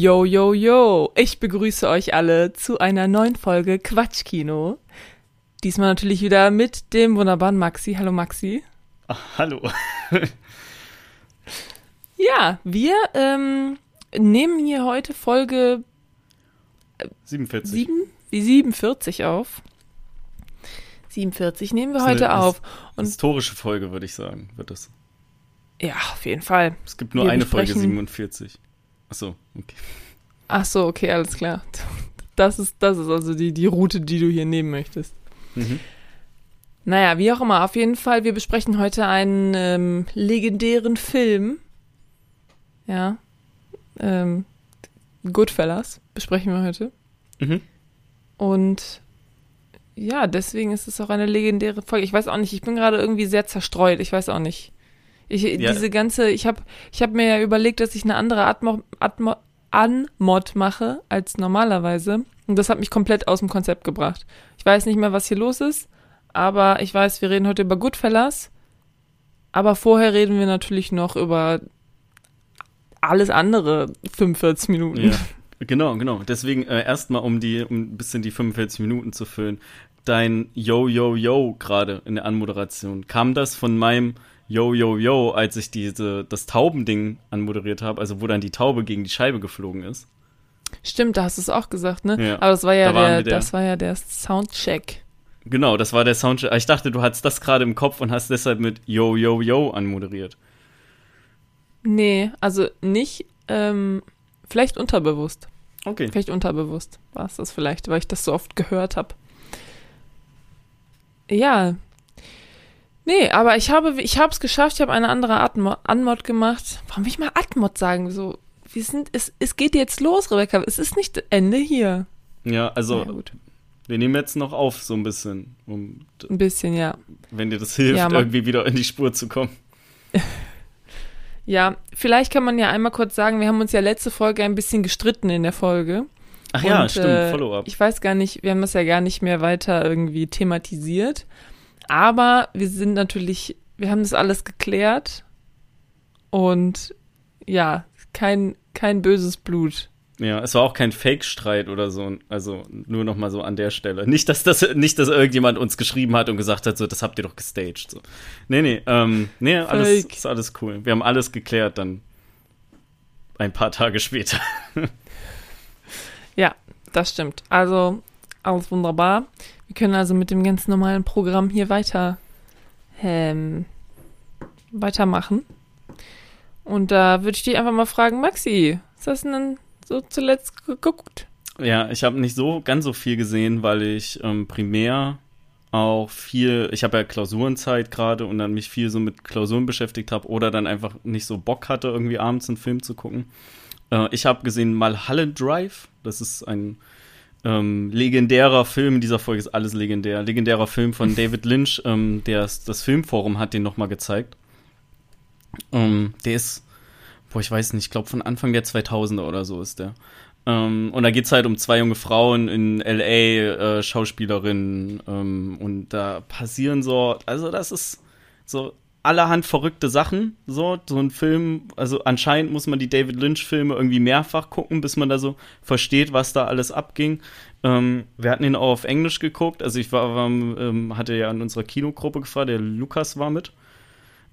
Yo, yo, yo! Ich begrüße euch alle zu einer neuen Folge Quatschkino. Diesmal natürlich wieder mit dem wunderbaren Maxi. Hallo Maxi. Ach, hallo. ja, wir ähm, nehmen hier heute Folge 47. 7, 47 auf. 47 nehmen wir heute auf. Und historische Folge, würde ich sagen, wird das. Ja, auf jeden Fall. Es gibt nur wir eine Folge 47. Ach so, okay. Ach so, okay, alles klar. Das ist, das ist also die, die Route, die du hier nehmen möchtest. Mhm. Naja, wie auch immer, auf jeden Fall, wir besprechen heute einen ähm, legendären Film. Ja. Ähm, Goodfellas besprechen wir heute. Mhm. Und ja, deswegen ist es auch eine legendäre Folge. Ich weiß auch nicht, ich bin gerade irgendwie sehr zerstreut. Ich weiß auch nicht. Ich, Ja. Diese ganze, ich habe ich hab mir ja überlegt, dass ich eine andere Atmo, Atmo, Anmod mache als normalerweise. Und das hat mich komplett aus dem Konzept gebracht. Ich weiß nicht mehr, was hier los ist, aber ich weiß, wir reden heute über Goodfellas. Aber vorher reden wir natürlich noch über alles andere 45 Minuten. Ja. Genau, genau. Deswegen äh, erstmal, um die, um ein bisschen die 45 Minuten zu füllen. Dein Yo, Yo, Yo gerade in der Anmoderation. Kam das von meinem Yo, Yo, Yo, als ich diese, das Taubending anmoderiert habe, also wo dann die Taube gegen die Scheibe geflogen ist? Stimmt, da hast du es auch gesagt, ne? Ja. Aber das war ja Da der, der- das war ja der Soundcheck. Genau, das war der Soundcheck. Ich dachte, du hattest das gerade im Kopf und hast deshalb mit Yo, Yo, Yo anmoderiert. Nee, also nicht, ähm, vielleicht unterbewusst. Okay. Vielleicht unterbewusst war es das vielleicht, weil ich das so oft gehört habe. Ja. Nee, aber ich habe ich habe es geschafft, ich habe eine andere Atmo Anmod gemacht. Warum will ich mal Atmod sagen? So, wir sind es es geht jetzt los, Rebecca. Es ist nicht Ende hier. Ja, also Ja, gut. wir nehmen jetzt noch auf, so ein bisschen, um, Ein bisschen, ja. wenn dir das hilft, Ja, irgendwie wieder in die Spur zu kommen. Ja, vielleicht kann man ja einmal kurz sagen, wir haben uns ja letzte Folge ein bisschen gestritten in der Folge. Ach ja, Und, stimmt, äh, Follow-up. Ich weiß gar nicht, wir haben das ja gar nicht mehr weiter irgendwie thematisiert. Aber wir sind natürlich, wir haben das alles geklärt. Und ja, kein, kein böses Blut. Ja, es war auch kein Fake-Streit oder so. Also nur noch mal so an der Stelle. Nicht, dass das, nicht, dass irgendjemand uns geschrieben hat und gesagt hat, so, das habt ihr doch gestaged. So. Nee, nee, ähm, nee, alles, ist alles cool. Wir haben alles geklärt dann ein paar Tage später. Ja, das stimmt. Also, alles wunderbar. Wir können also mit dem ganz normalen Programm hier weiter ähm, weitermachen. Und da würde ich dich einfach mal fragen, Maxi, was hast du denn so zuletzt geguckt? Ja, ich habe nicht so ganz so viel gesehen, weil ich ähm, primär auch viel, ich habe ja Klausurenzeit gerade und dann mich viel so mit Klausuren beschäftigt habe oder dann einfach nicht so Bock hatte, irgendwie abends einen Film zu gucken. Äh, ich habe gesehen Mulholland Drive, das ist ein ähm, legendärer Film, in dieser Folge ist alles legendär, legendärer Film von David Lynch, ähm, der das Filmforum hat den nochmal gezeigt. Ähm, der ist, boah, ich weiß nicht, ich glaube von Anfang der 2000er oder so ist der. Ähm, und da geht's halt um zwei junge Frauen in L.A., äh, Schauspielerinnen. Ähm, und da passieren so, also das ist so allerhand verrückte Sachen. So, so ein Film, also anscheinend muss man die David Lynch-Filme irgendwie mehrfach gucken, bis man da so versteht, was da alles abging. Ähm, wir hatten ihn auch auf Englisch geguckt. Also ich war, war ähm, hatte ja in unserer Kinogruppe gefragt, der Lukas war mit.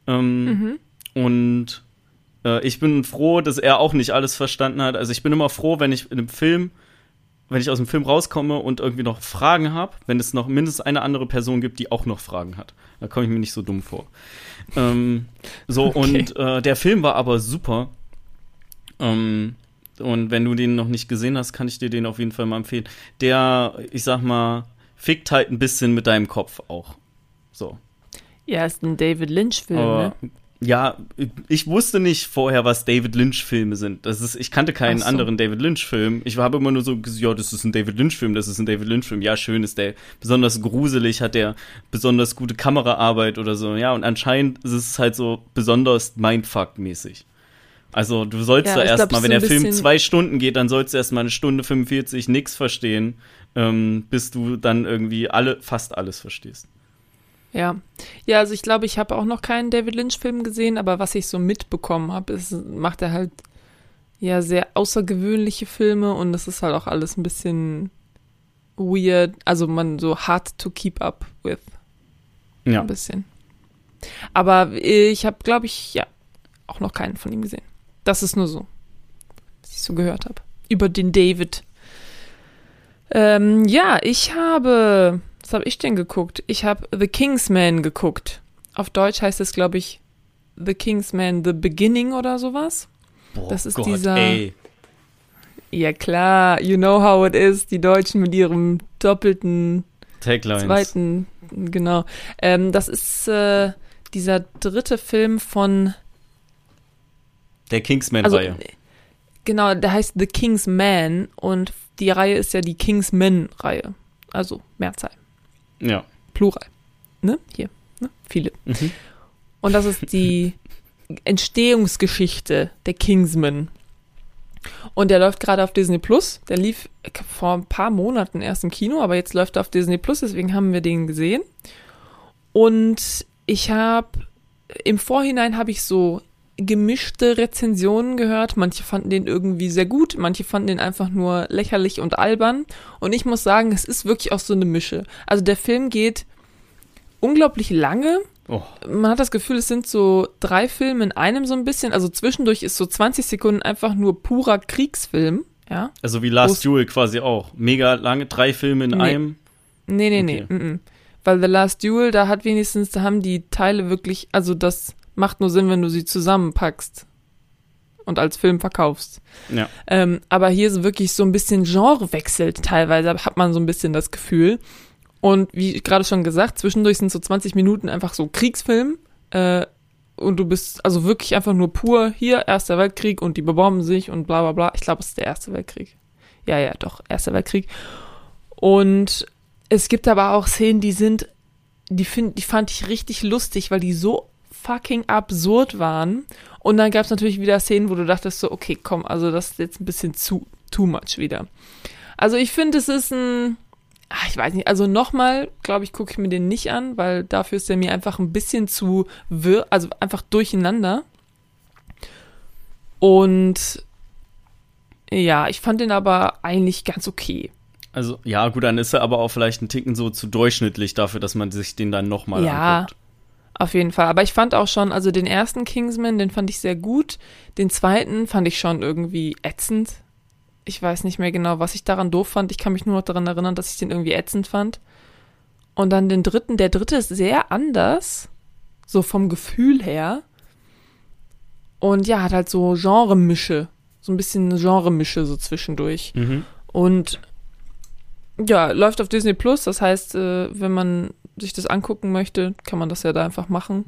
Ähm, Mhm. und äh, ich bin froh, dass er auch nicht alles verstanden hat. Also ich bin immer froh, wenn ich in einem Film, wenn ich aus dem Film rauskomme und irgendwie noch Fragen habe, wenn es noch mindestens eine andere Person gibt, die auch noch Fragen hat. Da komme ich mir nicht so dumm vor. Ähm, so, Okay. und äh, der Film war aber super. Ähm, und wenn du den noch nicht gesehen hast, kann ich dir den auf jeden Fall mal empfehlen. Der, ich sag mal, fickt halt ein bisschen mit deinem Kopf auch. So. Ja, ist ein David Lynch-Film, ne? Ja, ich wusste nicht vorher, was David Lynch-Filme sind. Das ist, ich kannte keinen so. anderen David Lynch-Film. Ich habe immer nur so, gesagt, ja, das ist ein David Lynch-Film, das ist ein David Lynch-Film. Ja, schön ist der besonders gruselig, hat der besonders gute Kameraarbeit oder so. Ja, und anscheinend ist es halt so besonders Mindfuck-mäßig. Also du sollst Ja, da erstmal, wenn der Film zwei Stunden geht, dann sollst du erstmal eine Stunde 45 nix verstehen, ähm, bis du dann irgendwie alle, fast alles verstehst. Ja. Ja, also ich glaube, ich habe auch noch keinen David Lynch-Film gesehen, aber was ich so mitbekommen habe, ist, macht er halt ja sehr außergewöhnliche Filme und das ist halt auch alles ein bisschen weird, also man so hard to keep up with. Ja. Ein bisschen. Aber ich habe, glaube ich, ja, auch noch keinen von ihm gesehen. Das ist nur so, was ich so gehört habe. Über den David. Ähm, ja, ich habe, was habe ich denn geguckt? Ich habe The Kingsman geguckt. Auf Deutsch heißt es, glaube ich, The Kingsman The Beginning oder sowas. Boah, Das ist Gott, dieser- Ey. Ja klar, you know how it is, die Deutschen mit ihrem doppelten Taglines. zweiten, genau. Ähm, das ist äh, dieser dritte Film von, Der also Kingsman-Reihe. genau, der heißt The King's Man und die Reihe ist ja die Kingsman-Reihe, also Mehrzahl, ja. Plural, ne? Hier, ne? Viele. Mhm. Und das ist die Entstehungsgeschichte der Kingsman. Und der läuft gerade auf Disney Plus. Der lief vor ein paar Monaten erst im Kino, aber jetzt läuft er auf Disney Plus, deswegen haben wir den gesehen. Und ich habe im Vorhinein habe ich so gemischte Rezensionen gehört. Manche fanden den irgendwie sehr gut, manche fanden den einfach nur lächerlich und albern. Und ich muss sagen, es ist wirklich auch so eine Mische. Also der Film geht unglaublich lange Oh, man hat das Gefühl, es sind so drei Filme in einem so ein bisschen. Also zwischendurch ist so 20 Sekunden einfach nur purer Kriegsfilm. Ja. also wie Last Groß- Duel quasi auch. Mega lange, drei Filme in Nee. einem. Nee, nee, nee. Okay. Mm -mm. Weil The Last Duel, da hat wenigstens, da haben die Teile wirklich, also das macht nur Sinn, wenn du sie zusammenpackst und als Film verkaufst. Ja. Ähm, aber hier ist wirklich so ein bisschen Genre wechselt teilweise, hat man so ein bisschen das Gefühl. Und wie gerade schon gesagt, zwischendurch sind so 20 Minuten einfach so Kriegsfilm. Äh, und du bist also wirklich einfach nur pur hier, Erster Weltkrieg und die bebomben sich und bla bla bla. Ich glaube, es ist der Erste Weltkrieg. Ja, ja, doch, Erster Weltkrieg. Und es gibt aber auch Szenen, die sind, die, find, die fand ich richtig lustig, weil die so fucking absurd waren. Und dann gab es natürlich wieder Szenen, wo du dachtest so, okay, komm, also das ist jetzt ein bisschen zu too much wieder. Also ich finde, es ist ein, ach, ich weiß nicht, also nochmal, glaube ich, gucke ich mir den nicht an, weil dafür ist er mir einfach ein bisschen zu wirr, also einfach durcheinander. Und ja, ich fand den aber eigentlich ganz okay. Also, ja, gut, dann ist er aber auch vielleicht ein Ticken so zu durchschnittlich dafür, dass man sich den dann nochmal Ja. anguckt. Auf jeden Fall. Aber ich fand auch schon, also den ersten Kingsman, den fand ich sehr gut. Den zweiten fand ich schon irgendwie ätzend. Ich weiß nicht mehr genau, was ich daran doof fand. Ich kann mich nur noch daran erinnern, dass ich den irgendwie ätzend fand. Und dann den dritten. Der dritte ist sehr anders. So vom Gefühl her. Und ja, hat halt so Genremische. So ein bisschen eine Genremische so zwischendurch. Mhm. Und ja, läuft auf Disney Plus. Das heißt, äh, wenn man sich das angucken möchte, kann man das ja da einfach machen.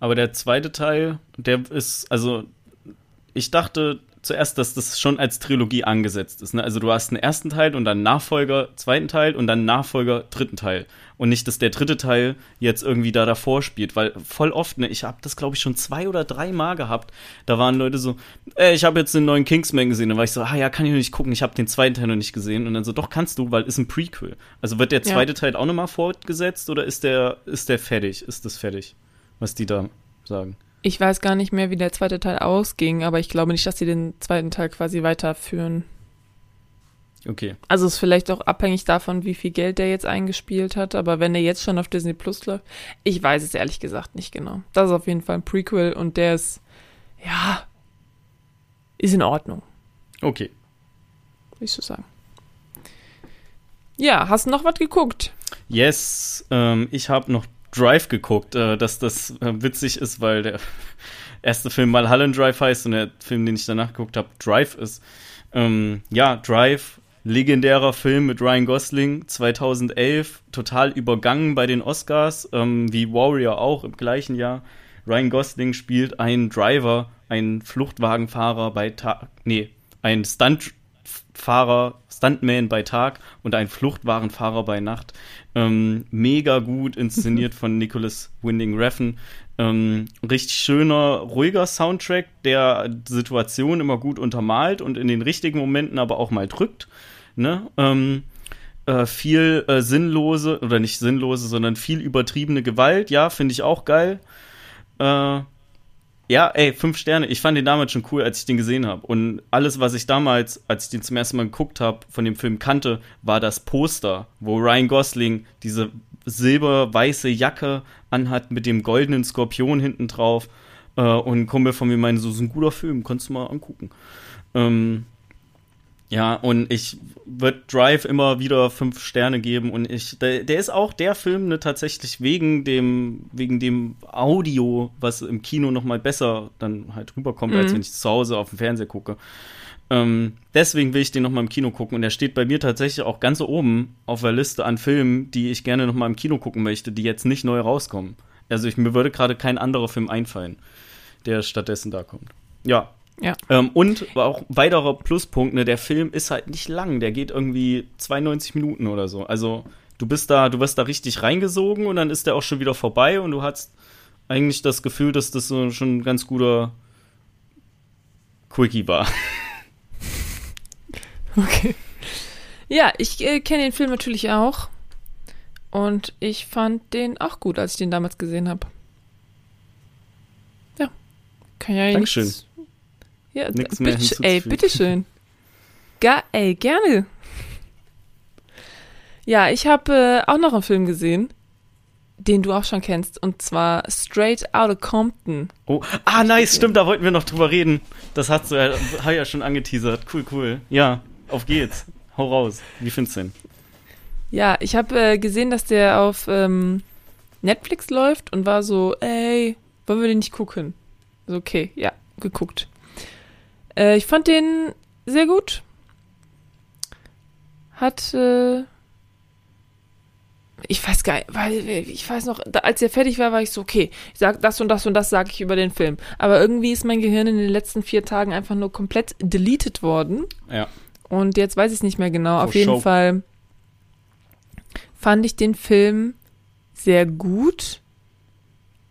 Aber der zweite Teil, der ist, also, ich dachte zuerst, dass das schon als Trilogie angesetzt ist. Ne? Also, du hast einen ersten Teil und dann Nachfolger, zweiten Teil und dann Nachfolger, dritten Teil. Und nicht, dass der dritte Teil jetzt irgendwie da davor spielt, weil voll oft, ne, ich habe das glaube ich schon zwei oder drei Mal gehabt, da waren Leute so, ey, ich habe jetzt den neuen Kingsman gesehen, dann war ich so, ah ja, kann ich noch nicht gucken, ich habe den zweiten Teil noch nicht gesehen und dann so, doch kannst du, weil ist ein Prequel. Also wird der Ja. zweite Teil auch nochmal fortgesetzt oder ist der, ist der fertig, ist das fertig, was die da sagen? Ich weiß gar nicht mehr, wie der zweite Teil ausging, aber ich glaube nicht, dass sie den zweiten Teil quasi weiterführen. Okay. Also ist vielleicht auch abhängig davon, wie viel Geld der jetzt eingespielt hat, aber wenn der jetzt schon auf Disney Plus läuft, ich weiß es ehrlich gesagt nicht genau. Das ist auf jeden Fall ein Prequel und der ist, ja, ist in Ordnung, Okay. würde ich so sagen. Ja, hast du noch was geguckt? Yes, ähm, ich habe noch Drive geguckt, äh, dass das äh, witzig ist, weil der erste Film mal Mulholland Drive heißt und der Film, den ich danach geguckt habe, Drive ist. Ähm, ja, Drive, legendärer Film mit Ryan Gosling, 2011, total übergangen bei den Oscars, ähm, wie Warrior auch im gleichen Jahr. Ryan Gosling spielt einen Driver, einen Fluchtwagenfahrer bei Tag, nee, einen Stuntfahrer, Stuntman bei Tag und einen Fluchtwagenfahrer bei Nacht. Ähm, mega gut inszeniert von Nicholas Winding Refn. Ähm, richtig schöner, ruhiger Soundtrack, der die Situation immer gut untermalt und in den richtigen Momenten aber auch mal drückt. Ne? Ähm, äh, viel äh, sinnlose, oder nicht sinnlose, sondern viel übertriebene Gewalt, ja, finde ich auch geil. Äh, Ja, ey, fünf Sterne. Ich fand den damals schon cool, als ich den gesehen habe. Und alles, was ich damals, als ich den zum ersten Mal geguckt habe, von dem Film kannte, war das Poster, wo Ryan Gosling diese silber-weiße Jacke anhat mit dem goldenen Skorpion hinten drauf. Äh, und ein Kumpel von mir meinte, so ist ein guter Film, kannst du mal angucken. Ähm, ja, und ich würde Drive immer wieder fünf Sterne geben und ich, der, der ist auch der Film ne, tatsächlich wegen dem, wegen dem Audio, was im Kino noch mal besser dann halt rüberkommt, mhm. als wenn ich zu Hause auf dem Fernseher gucke. Ähm, deswegen will ich den noch mal im Kino gucken und er steht bei mir tatsächlich auch ganz oben auf der Liste an Filmen, die ich gerne noch mal im Kino gucken möchte, die jetzt nicht neu rauskommen. Also ich, mir würde gerade kein anderer Film einfallen, der stattdessen da kommt. Ja, ja. Ähm, und auch weiterer Pluspunkt, ne, der Film ist halt nicht lang, der geht irgendwie 92 Minuten oder so. Also du bist da, du wirst da richtig reingesogen und dann ist der auch schon wieder vorbei und du hast eigentlich das Gefühl, dass das so schon ein ganz guter Quickie war. Okay. Ja, ich äh, kenne den Film natürlich auch. Und ich fand den auch gut, als ich den damals gesehen habe. Ja. Kann ja Dankeschön. nichts ja, Nichts mehr bitte, ey, bitteschön. Ga ey, gerne. Ja, ich habe äh, auch noch einen Film gesehen, den du auch schon kennst, und zwar Straight Outta Compton. Oh, ah, nice, stimmt, da wollten wir noch drüber reden. Das hast du ja, hat ja schon angeteasert. Cool, cool. Ja, auf geht's. Hau raus. Wie findest du den? Ja, ich habe äh, gesehen, dass der auf ähm, Netflix läuft und war so, ey, wollen wir den nicht gucken? So, okay, ja, geguckt. Äh, ich fand den sehr gut. Hat, äh, ich weiß gar nicht, weil ich weiß noch, als er fertig war, war ich so, okay, ich sag das und das und das sage ich über den Film. Aber irgendwie ist mein Gehirn in den letzten vier Tagen einfach nur komplett deleted worden. Ja. Und jetzt weiß ich es nicht mehr genau. For Auf jeden show. Fall fand ich den Film sehr gut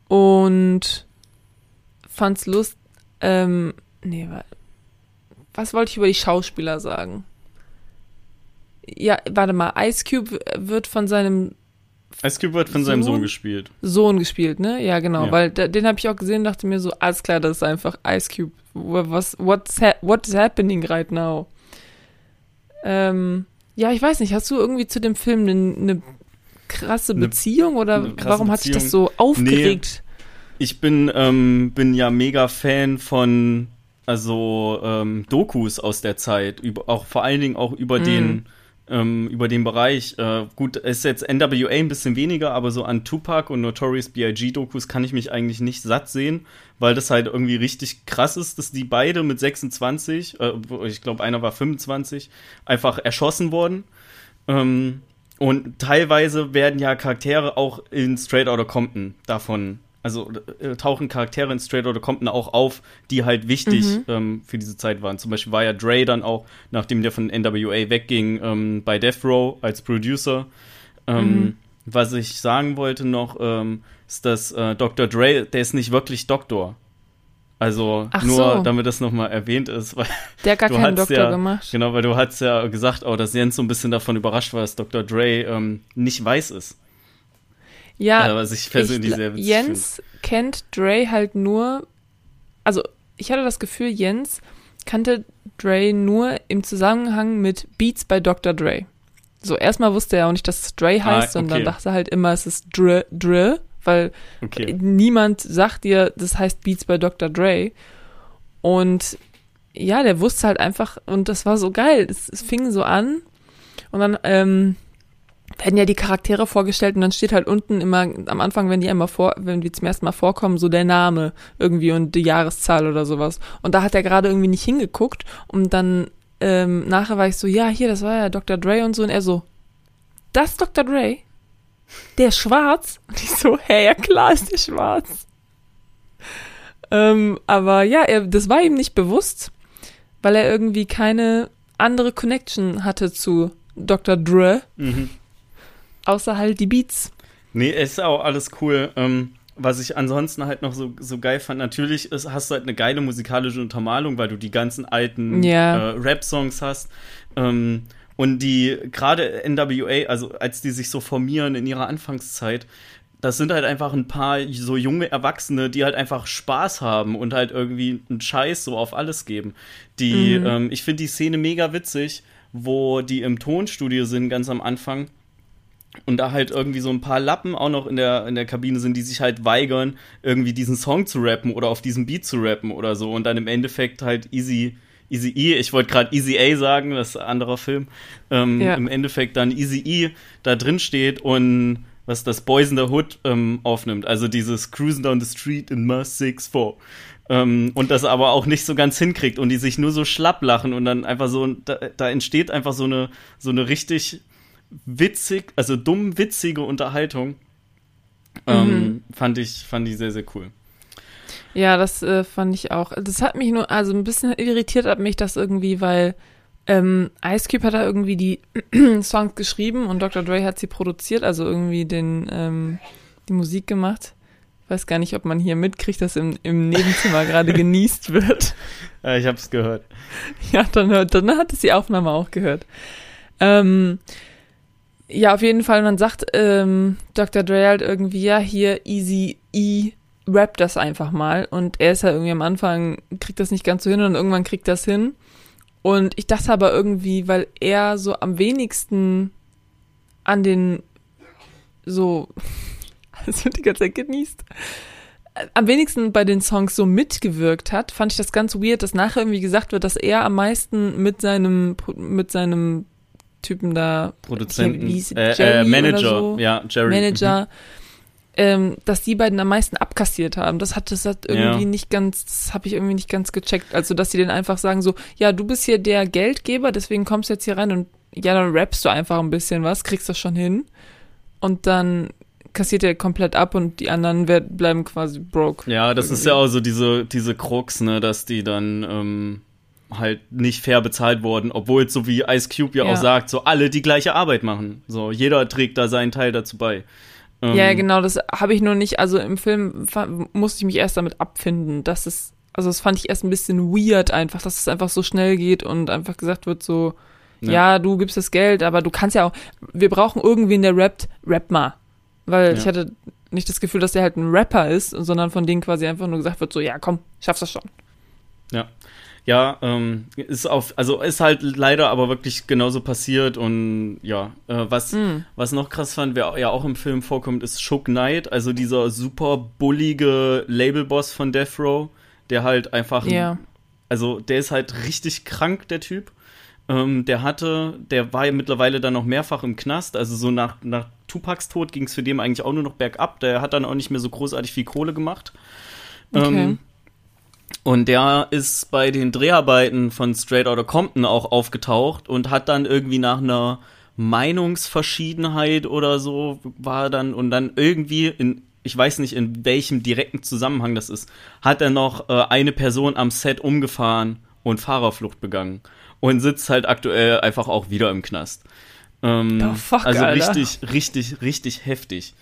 und fand's lust, ähm, nee, was wollte ich über die Schauspieler sagen? Ja, warte mal, Ice Cube wird von seinem Ice Cube wird von Sohn, seinem Sohn gespielt. Sohn gespielt, ne? Ja, genau, ja. weil den habe ich auch gesehen, dachte mir so, alles klar, das ist einfach Ice Cube. Was what's ha what's happening right now? Ähm, ja, ich weiß nicht, hast du irgendwie zu dem Film eine ne krasse Beziehung oder eine krasse warum Beziehung. hat sich das so aufgeregt? Nee, ich bin ähm, bin ja mega Fan von also ähm, Dokus aus der Zeit, über, auch vor allen Dingen auch über mm. den ähm, über den Bereich. Äh, gut, ist jetzt NWA ein bisschen weniger, aber so an Tupac und Notorious B.I.G. Dokus kann ich mich eigentlich nicht satt sehen, weil das halt irgendwie richtig krass ist, dass die beide mit 26, äh, ich glaube einer war 25, einfach erschossen wurden. Ähm, und teilweise werden ja Charaktere auch in Straight Outta Compton davon also äh, tauchen Charaktere in Straight Outta Compton auch auf, die halt wichtig mhm. ähm, für diese Zeit waren. Zum Beispiel war ja Dre dann auch, nachdem der von NWA wegging, ähm, bei Death Row als Producer. Ähm, mhm. Was ich sagen wollte noch, ähm, ist, dass äh, Dr. Dre, der ist nicht wirklich Doktor. Also Ach nur, so. damit das nochmal erwähnt ist, weil der hat gar keinen Doktor ja, gemacht. Genau, weil du hast ja gesagt, oh, dass Jens so ein bisschen davon überrascht war, dass Dr. Dre ähm, nicht weiß ist. Ja, äh, was ich persönlich ich, sehr witzig Jens find. kennt Dre halt nur, also ich hatte das Gefühl, Jens kannte Dre nur im Zusammenhang mit Beats bei Dr. Dre. So, erstmal wusste er auch nicht, dass es Dre heißt, ah, okay. sondern dachte halt immer, es ist Dre, Dre weil okay. niemand sagt dir, das heißt Beats bei Dr. Dre. Und ja, der wusste halt einfach, und das war so geil. Es, es fing so an und dann ähm, werden ja die Charaktere vorgestellt und dann steht halt unten immer am Anfang, wenn die einmal vor, wenn die zum ersten Mal vorkommen, so der Name irgendwie und die Jahreszahl oder sowas. Und da hat er gerade irgendwie nicht hingeguckt und dann ähm, nachher war ich so, ja, hier, das war ja Dr. Dre und so und er so, das Dr. Dre? Der ist schwarz? Und ich so, hä, ja klar ist der schwarz. Ähm, aber ja, er, das war ihm nicht bewusst, weil er irgendwie keine andere Connection hatte zu Dr. Dre. Mhm. Außer halt die Beats. Nee, ist auch alles cool. Ähm, was ich ansonsten halt noch so, so geil fand, natürlich ist, hast du halt eine geile musikalische Untermalung, weil du die ganzen alten ja. äh, Rap-Songs hast. Ähm, und die, gerade NWA, also als die sich so formieren in ihrer Anfangszeit, das sind halt einfach ein paar so junge Erwachsene, die halt einfach Spaß haben und halt irgendwie einen Scheiß so auf alles geben. Die, mhm. ähm, ich finde die Szene mega witzig, wo die im Tonstudio sind, ganz am Anfang. Und da halt irgendwie so ein paar Lappen auch noch in der, in der Kabine sind, die sich halt weigern, irgendwie diesen Song zu rappen oder auf diesem Beat zu rappen oder so. Und dann im Endeffekt halt easy, Easy E, ich wollte gerade Easy A sagen, das ist ein anderer Film, ähm, ja. im Endeffekt dann Easy E da drin steht und was das Boys in the Hood ähm, aufnimmt. Also dieses Cruising down the street in my 6-4. Ähm, und das aber auch nicht so ganz hinkriegt und die sich nur so schlapp lachen und dann einfach so, da, da entsteht einfach so eine, so eine richtig witzig, also dumm witzige Unterhaltung. Ähm, mhm. fand ich, fand ich sehr, sehr cool. Ja, das äh, fand ich auch. Das hat mich nur, also ein bisschen irritiert hat mich das irgendwie, weil ähm, Ice Cube hat da irgendwie die Songs geschrieben und Dr. Dre hat sie produziert, also irgendwie den, ähm, die Musik gemacht. Ich weiß gar nicht, ob man hier mitkriegt, dass im, im Nebenzimmer gerade genießt wird. Ja, ich hab's gehört. Ja, dann, hört, dann hat es die Aufnahme auch gehört. Ähm, ja, auf jeden Fall, man sagt ähm, Dr. Dre halt irgendwie, ja, hier Easy E rap das einfach mal. Und er ist ja irgendwie am Anfang, kriegt das nicht ganz so hin und irgendwann kriegt das hin. Und ich dachte aber irgendwie, weil er so am wenigsten an den so, wird die ganze Zeit genießt, am wenigsten bei den Songs so mitgewirkt hat, fand ich das ganz weird, dass nachher irgendwie gesagt wird, dass er am meisten mit seinem, mit seinem Typen da, Produzenten, äh, äh, Manager, so, ja, Jerry. Manager, mhm ähm, dass die beiden am meisten abkassiert haben. Das hat das hat irgendwie ja. nicht ganz, das habe ich irgendwie nicht ganz gecheckt. Also, dass sie den einfach sagen so, ja, du bist hier der Geldgeber, deswegen kommst du jetzt hier rein und ja, dann rappst du einfach ein bisschen was, kriegst das schon hin. Und dann kassiert er komplett ab und die anderen werd, bleiben quasi broke. Ja, das irgendwie. ist ja auch so diese, diese Krux, ne, dass die dann ähm, halt nicht fair bezahlt wurden, obwohl es so wie Ice Cube ja, ja, auch sagt, so alle die gleiche Arbeit machen. So, jeder trägt da seinen Teil dazu bei. Ähm, ja, genau, das habe ich nur nicht, also im Film musste ich mich erst damit abfinden, dass es, also das fand ich erst ein bisschen weird einfach, dass es einfach so schnell geht und einfach gesagt wird so, ja, ja du gibst das Geld, aber du kannst ja auch, wir brauchen irgendwen, der rappt, rap mal. Weil ja. ich hatte nicht das Gefühl, dass der halt ein Rapper ist, sondern von denen quasi einfach nur gesagt wird so, ja komm, schaffst das schon. Ja, ja, ähm, ist auf, also ist halt leider aber wirklich genauso passiert und ja, äh, was, mm. was noch krass fand, wer ja auch im Film vorkommt, ist Shook Knight, also dieser super bullige Labelboss von Death Row, der halt einfach, ja. also der ist halt richtig krank, der Typ. Ähm, der hatte, der war ja mittlerweile dann noch mehrfach im Knast, also so nach, nach Tupacs Tod ging es für den eigentlich auch nur noch bergab, der hat dann auch nicht mehr so großartig viel Kohle gemacht. Okay. Ähm, und der ist bei den Dreharbeiten von Straight Outta Compton auch aufgetaucht und hat dann irgendwie nach einer Meinungsverschiedenheit oder so war dann und dann irgendwie in ich weiß nicht in welchem direkten Zusammenhang das ist, hat er noch äh, eine Person am Set umgefahren und Fahrerflucht begangen und sitzt halt aktuell einfach auch wieder im Knast. Ähm, oh, fuck, also Alter. richtig, richtig, richtig heftig.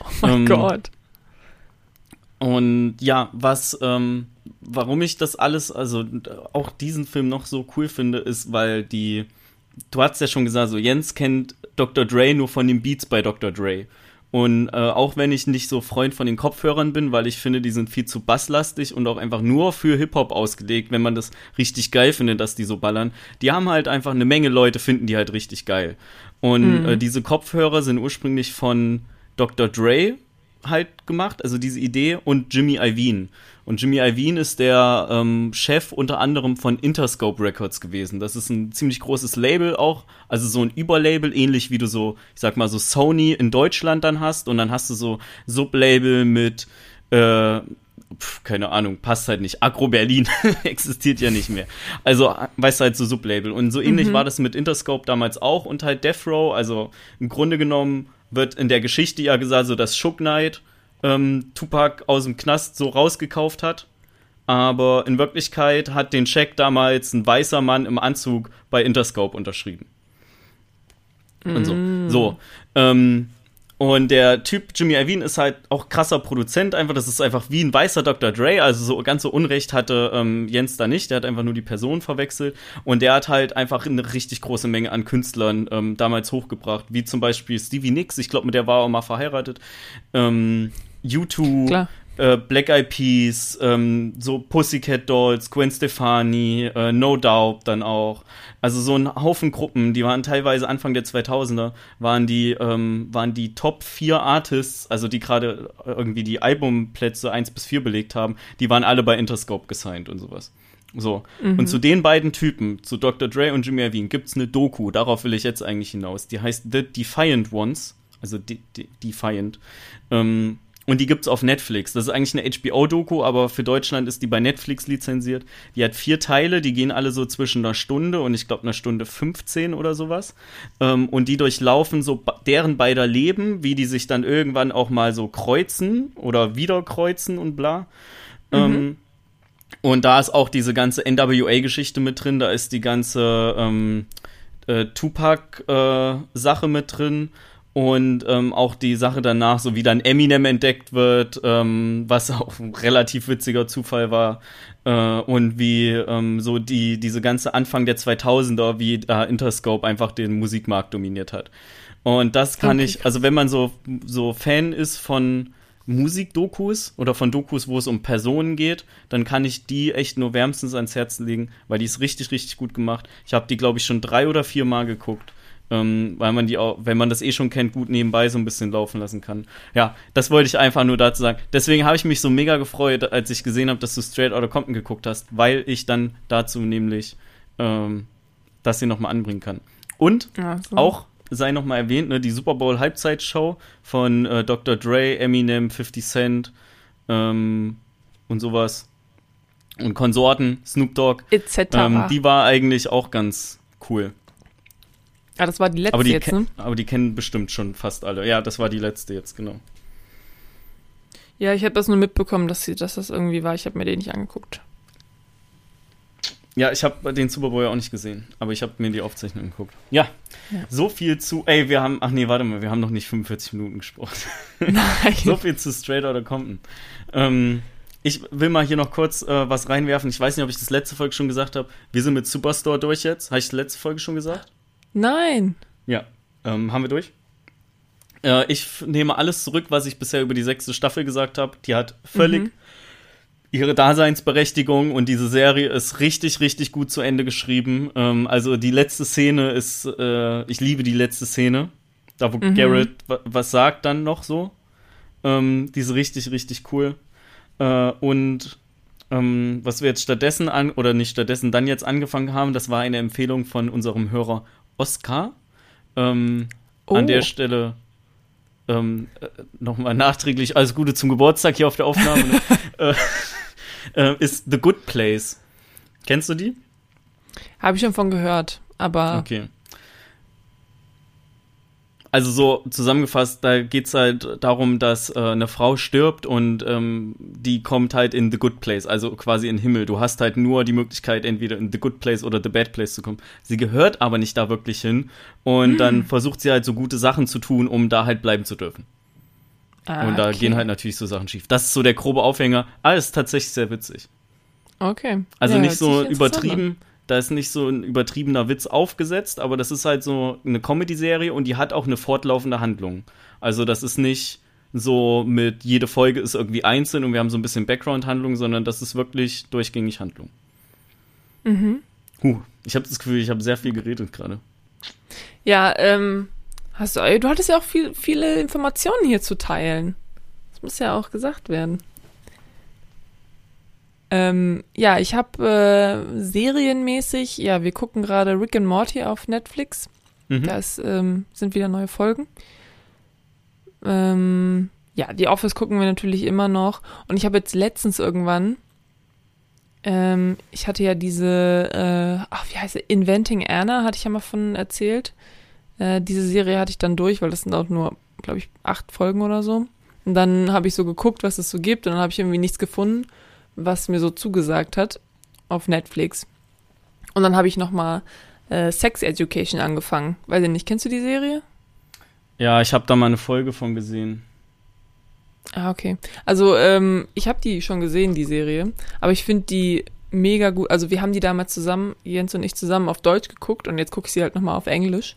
Oh mein ähm, Gott. Und ja, was, ähm, warum ich das alles, also auch diesen Film noch so cool finde, ist, weil die, du hast ja schon gesagt, so Jens kennt Dr. Dre nur von den Beats bei Dr. Dre. Und äh, auch wenn ich nicht so Freund von den Kopfhörern bin, weil ich finde, die sind viel zu basslastig und auch einfach nur für Hip-Hop ausgelegt, wenn man das richtig geil findet, dass die so ballern, die haben halt einfach eine Menge Leute, finden die halt richtig geil. Und mhm. äh, diese Kopfhörer sind ursprünglich von Dr. Dre halt gemacht, also diese Idee, und Jimmy Iovine. Und Jimmy Iovine ist der ähm, Chef unter anderem von Interscope Records gewesen. Das ist ein ziemlich großes Label auch, also so ein Überlabel, ähnlich wie du so, ich sag mal so Sony in Deutschland dann hast. Und dann hast du so Sublabel mit, äh, pf, keine Ahnung, passt halt nicht. Agro Berlin existiert ja nicht mehr. Also, weißt du halt so Sublabel. Und so ähnlich mhm. war das mit Interscope damals auch und halt Death Row. Also im Grunde genommen wird in der Geschichte ja gesagt, so dass Shook Knight ähm, Tupac aus dem Knast so rausgekauft hat. Aber in Wirklichkeit hat den Scheck damals ein weißer Mann im Anzug bei Interscope unterschrieben. Mm. Und so. Mm. So. Ähm, Und der Typ Jimmy Iovine ist halt auch krasser Produzent, einfach. Das ist einfach wie ein weißer Dr. Dre. Also so ganz so Unrecht hatte ähm, Jens da nicht. Der hat einfach nur die Person verwechselt. Und der hat halt einfach eine richtig große Menge an Künstlern ähm, damals hochgebracht, wie zum Beispiel Stevie Nicks. Ich glaube, mit der war er auch mal verheiratet. Ähm, U2, Klar. Äh, Black Eyed Peas, ähm, so Pussycat Dolls, Gwen Stefani, äh, No Doubt dann auch. Also so ein Haufen Gruppen, die waren teilweise Anfang der 2000er, waren die, ähm, waren die Top 4 Artists, also die gerade irgendwie die Albumplätze 1 bis 4 belegt haben, die waren alle bei Interscope gesigned und sowas. So. Mhm. Und zu den beiden Typen, zu Dr. Dre und Jimmy Iovine, gibt's eine Doku, darauf will ich jetzt eigentlich hinaus. Die heißt The Defiant Ones, also De De Defiant. Ähm, und die gibt's auf Netflix. Das ist eigentlich eine HBO-Doku, aber für Deutschland ist die bei Netflix lizenziert. Die hat vier Teile, die gehen alle so zwischen einer Stunde und ich glaube einer Stunde 15 oder sowas. Ähm, und die durchlaufen so deren beider Leben, wie die sich dann irgendwann auch mal so kreuzen oder wieder kreuzen und bla. Ähm, und da ist auch diese ganze NWA-Geschichte mit drin, da ist die ganze ähm, äh, Tupac-Sache mit drin und ähm, auch die Sache danach, so wie dann Eminem entdeckt wird, ähm, was auch ein relativ witziger Zufall war äh, und wie ähm, so die diese ganze Anfang der 2000er, wie da Interscope einfach den Musikmarkt dominiert hat. Und das kann Okay, ich, also wenn man so so Fan ist von Musikdokus oder von Dokus, wo es um Personen geht, dann kann ich die echt nur wärmstens ans Herz legen, weil die ist richtig, richtig gut gemacht. Ich habe die, glaube ich, schon drei oder vier Mal geguckt, ähm, weil man die auch, wenn man das eh schon kennt, gut nebenbei so ein bisschen laufen lassen kann. Ja, das wollte ich einfach nur dazu sagen. Deswegen habe ich mich so mega gefreut, als ich gesehen habe, dass du Straight Outta Compton geguckt hast, weil ich dann dazu nämlich ähm, das hier nochmal anbringen kann. Und Ja, so. auch sei noch mal erwähnt, ne, die Super Bowl Halbzeitshow von äh, Dr. Dre, Eminem, 50 Cent ähm, und sowas und Konsorten, Snoop Dogg, Etc. ähm, die war eigentlich auch ganz cool. Ah, das war die letzte Aber die, jetzt, ne? aber die kennen bestimmt schon fast alle. Ja, das war die letzte jetzt, genau. Ja, ich habe das nur mitbekommen, dass, sie, dass das irgendwie war. Ich habe mir den nicht angeguckt. Ja, ich habe den Super Bowl ja auch nicht gesehen, aber ich habe mir die Aufzeichnung geguckt. Ja, Ja. so viel zu. Ey, wir haben. Ach nee, warte mal, wir haben noch nicht 45 Minuten gesprochen. Nein. So viel zu Straight Outta Compton. Ähm, ich will mal hier noch kurz äh, was reinwerfen. Ich weiß nicht, ob ich das letzte Folge schon gesagt habe. Wir sind mit Superstore durch jetzt. Habe ich die letzte Folge schon gesagt? Nein. Ja. Ähm, haben wir durch? Äh, ich nehme alles zurück, was ich bisher über die sechste Staffel gesagt habe. Die hat völlig Mhm. ihre Daseinsberechtigung und diese Serie ist richtig, richtig gut zu Ende geschrieben. Ähm, also die letzte Szene ist, äh, ich liebe die letzte Szene. Da, wo Mhm. Garrett wa- was sagt dann noch so. Ähm, die ist richtig, richtig cool. Äh, und ähm, was wir jetzt stattdessen an, oder nicht stattdessen, dann jetzt angefangen haben, das war eine Empfehlung von unserem Hörer Oskar. Ähm, Oh. An der Stelle ähm, äh, nochmal nachträglich alles Gute zum Geburtstag hier auf der Aufnahme. äh, äh, ist The Good Place. Kennst du die? Habe ich schon von gehört, aber Okay. Also so zusammengefasst, da geht's halt darum, dass äh, eine Frau stirbt und ähm, die kommt halt in the good place, also quasi in den Himmel. Du hast halt nur die Möglichkeit, entweder in the good place oder the bad place zu kommen. Sie gehört aber nicht da wirklich hin und dann versucht sie halt so gute Sachen zu tun, um da halt bleiben zu dürfen. ah, und da okay. gehen halt natürlich so Sachen schief. Das ist so der grobe Aufhänger. Ah, ist tatsächlich sehr witzig. Okay. Also Ja, nicht so übertrieben, da ist nicht so ein übertriebener Witz aufgesetzt, aber das ist halt so eine Comedy-Serie und die hat auch eine fortlaufende Handlung. Also das ist nicht so mit jede Folge ist irgendwie einzeln und wir haben so ein bisschen Background-Handlung, sondern das ist wirklich durchgängig Handlung. Mhm. Huh, ich habe das Gefühl, ich habe sehr viel geredet gerade. Ja, ähm, hast du, du hattest ja auch viel, viele Informationen hier zu teilen. Das muss ja auch gesagt werden. Ähm, ja, ich habe äh, serienmäßig, ja, wir gucken gerade Rick and Morty auf Netflix. Mhm. Da ist, ähm, sind wieder neue Folgen. Ähm, ja, die Office gucken wir natürlich immer noch. Und ich habe jetzt letztens irgendwann, ähm, ich hatte ja diese, äh, ach, wie heißt sie, Inventing Anna, hatte ich ja mal von erzählt. Äh, diese Serie hatte ich dann durch, weil das sind auch nur, glaube ich, acht Folgen oder so. Und dann habe ich so geguckt, was es so gibt, und dann habe ich irgendwie nichts gefunden, was mir so zugesagt hat auf Netflix. Und dann habe ich noch mal äh, Sex Education angefangen. Weiß ich nicht, kennst du die Serie? Ja, ich habe da mal eine Folge von gesehen. Ah, okay. Also, ähm, ich habe die schon gesehen, die Serie. Aber ich finde die mega gut. Also, wir haben die damals zusammen, Jens und ich zusammen auf Deutsch geguckt und jetzt gucke ich sie halt nochmal auf Englisch.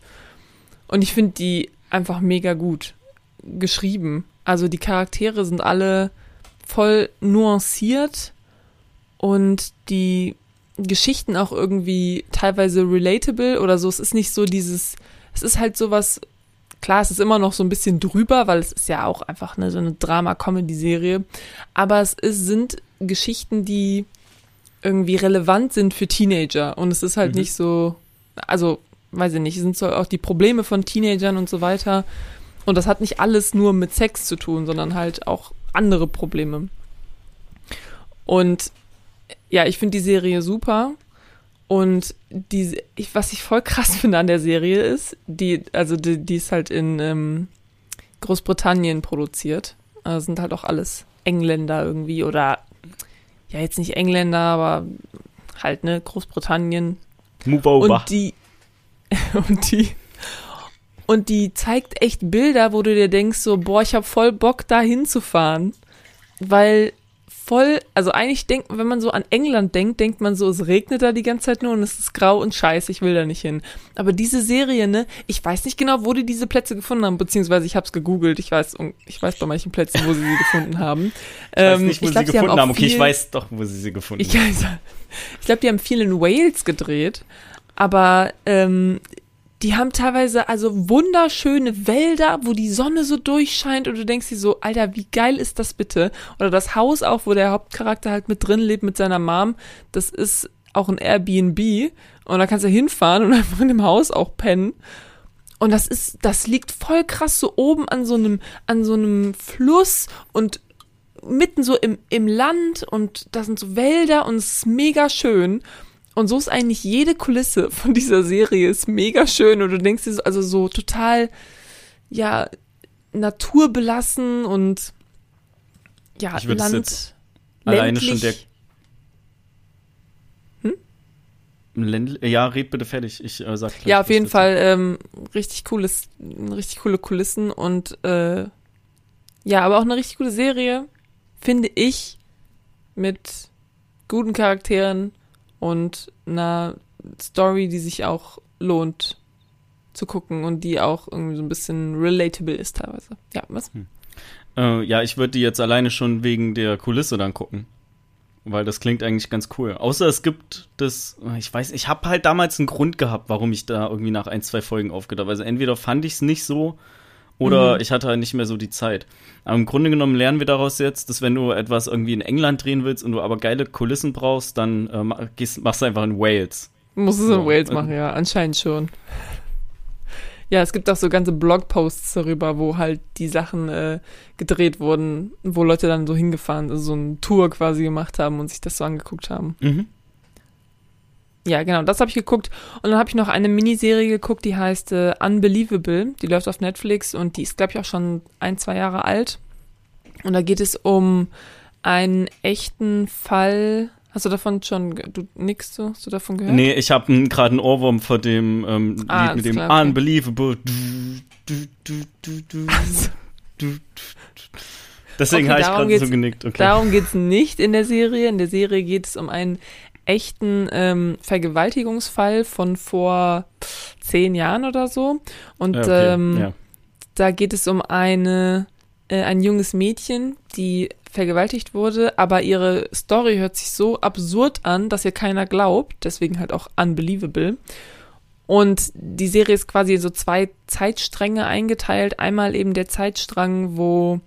Und ich finde die einfach mega gut geschrieben. Also, die Charaktere sind alle voll nuanciert und die Geschichten auch irgendwie teilweise relatable oder so. Es ist nicht so dieses, es ist halt sowas, klar, es ist immer noch so ein bisschen drüber, weil es ist ja auch einfach eine, so eine Drama-Comedy-Serie. Aber es ist, sind Geschichten, die irgendwie relevant sind für Teenager. Und es ist halt mhm. nicht so, also, weiß ich nicht, es sind so auch die Probleme von Teenagern und so weiter. Und das hat nicht alles nur mit Sex zu tun, sondern halt auch andere Probleme. Und ja, ich finde die Serie super. Und die, ich, was ich voll krass finde an der Serie ist, die, also die, die ist halt in ähm, Großbritannien produziert. Also sind halt auch alles Engländer irgendwie oder ja, jetzt nicht Engländer, aber halt, ne, Großbritannien. Move over. Und die, und die, und die zeigt echt Bilder, wo du dir denkst, so, boah, ich hab voll Bock, da hinzufahren. Weil voll, also eigentlich denkt, wenn man so an England denkt, denkt man so, es regnet da die ganze Zeit nur und es ist grau und scheiße, ich will da nicht hin. Aber diese Serie, ne, ich weiß nicht genau, wo die diese Plätze gefunden haben, beziehungsweise ich habe es gegoogelt, ich weiß, ich weiß bei manchen Plätzen, wo sie sie gefunden haben. Ich weiß ähm, nicht, wo ich glaub, sie gefunden haben, haben. okay, ich weiß doch, wo sie sie gefunden ich, haben. Ich glaube, die haben viel in Wales gedreht, aber ähm, die haben teilweise also wunderschöne Wälder, wo die Sonne so durchscheint und du denkst dir so, Alter, wie geil ist das bitte? Oder das Haus auch, wo der Hauptcharakter halt mit drin lebt mit seiner Mom, das ist auch ein Airbnb und da kannst du hinfahren und einfach in dem Haus auch pennen. Und das ist, das liegt voll krass so oben an so einem, an so einem Fluss und mitten so im, im Land und da sind so Wälder und es ist mega schön. Und so ist eigentlich jede Kulisse von dieser Serie ist mega schön und du denkst dir so, also so total, ja, naturbelassen und ja, ich Land. Jetzt alleine schon der. Hm? Ländl ja, red bitte fertig. Ich äh, sag gleich, Ja, auf jeden Fall ähm, richtig cooles, richtig coole Kulissen und äh, ja, aber auch eine richtig coole Serie, finde ich, mit guten Charakteren und einer Story, die sich auch lohnt zu gucken und die auch irgendwie so ein bisschen relatable ist teilweise. Ja, was? Hm. Äh, ja, ich würde die jetzt alleine schon wegen der Kulisse dann gucken. Weil das klingt eigentlich ganz cool. Außer es gibt das, ich weiß, ich habe halt damals einen Grund gehabt, warum ich da irgendwie nach ein, zwei Folgen aufgedacht habe. Also entweder fand ich es nicht so oder mhm. ich hatte halt nicht mehr so die Zeit. Aber im Grunde genommen lernen wir daraus jetzt, dass wenn du etwas irgendwie in England drehen willst und du aber geile Kulissen brauchst, dann äh, gehst, machst du einfach in Wales. Muss es so. in Wales machen, ja, anscheinend schon. Ja, es gibt auch so ganze Blogposts darüber, wo halt die Sachen äh, gedreht wurden, wo Leute dann so hingefahren, also so eine Tour quasi gemacht haben und sich das so angeguckt haben. Mhm. Ja, genau, das habe ich geguckt. Und dann habe ich noch eine Miniserie geguckt, die heißt äh, Unbelievable. Die läuft auf Netflix und die ist, glaube ich, auch schon ein, zwei Jahre alt. Und da geht es um einen echten Fall. Hast du davon schon, du nix so, hast du davon gehört? Nee, ich habe gerade einen Ohrwurm vor dem ähm, ah, Lied mit dem klar, okay. Unbelievable. Deswegen okay, habe ich gerade so genickt. Okay. Darum geht's nicht in der Serie. In der Serie geht es um einen echten ähm, Vergewaltigungsfall von vor zehn Jahren oder so. Und ja, okay. ähm, ja. da geht es um eine, äh, ein junges Mädchen, die vergewaltigt wurde, aber ihre Story hört sich so absurd an, dass ihr keiner glaubt, deswegen halt auch unbelievable. Und die Serie ist quasi so zwei Zeitstränge eingeteilt. Einmal eben der Zeitstrang, wo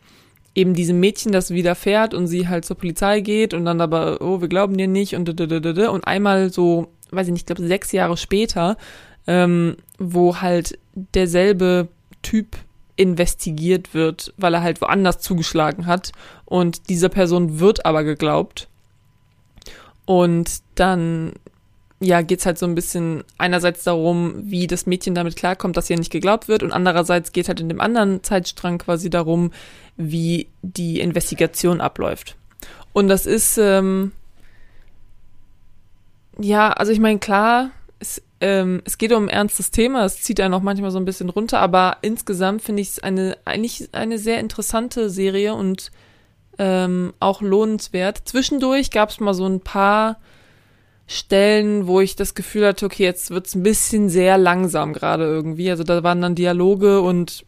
eben diesem Mädchen das widerfährt und sie halt zur Polizei geht und dann aber, oh, wir glauben dir nicht und und einmal so, weiß ich nicht, ich glaube sechs Jahre später, ähm, wo halt derselbe Typ investigiert wird, weil er halt woanders zugeschlagen hat und dieser Person wird aber geglaubt. Und dann ja, geht's halt so ein bisschen einerseits darum, wie das Mädchen damit klarkommt, dass ihr nicht geglaubt wird und andererseits geht halt in dem anderen Zeitstrang quasi darum, wie die Investigation abläuft. Und das ist, ähm, ja, also ich meine, klar, es ähm, es geht um ein ernstes Thema, es zieht einen auch manchmal so ein bisschen runter, aber insgesamt finde ich es eine, eigentlich eine sehr interessante Serie und ähm, auch lohnenswert. Zwischendurch gab es mal so ein paar Stellen, wo ich das Gefühl hatte, okay, jetzt wird's ein bisschen sehr langsam gerade irgendwie. Also da waren dann Dialoge und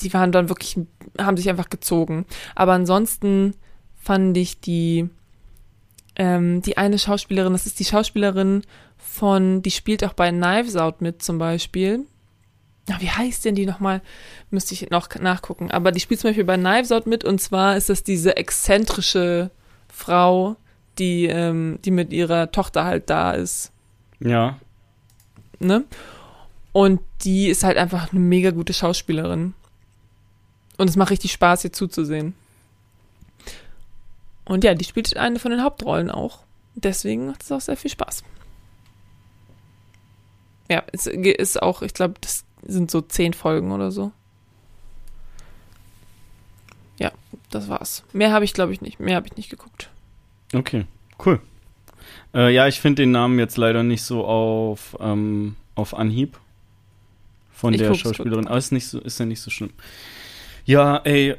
die waren dann wirklich, haben sich einfach gezogen. Aber ansonsten fand ich die, ähm, die eine Schauspielerin, das ist die Schauspielerin von, die spielt auch bei Knives Out mit zum Beispiel. Na, wie heißt denn die nochmal? Müsste ich noch nachgucken. Aber die spielt zum Beispiel bei Knives Out mit und zwar ist das diese exzentrische Frau, die, ähm, die mit ihrer Tochter halt da ist. Ja. Ne? Und die ist halt einfach eine mega gute Schauspielerin. Und es macht richtig Spaß, ihr zuzusehen. Und ja, die spielt eine von den Hauptrollen auch. Deswegen macht es auch sehr viel Spaß. Ja, es ist auch, ich glaube, das sind so zehn Folgen oder so. Ja, das war's. Mehr habe ich, glaube ich, nicht. Mehr habe ich nicht geguckt. Okay, cool. Äh, ja, ich finde den Namen jetzt leider nicht so auf, ähm, auf Anhieb von ich der Schauspielerin. Aber ist, nicht so, ist ja nicht so schlimm. Ja, ey,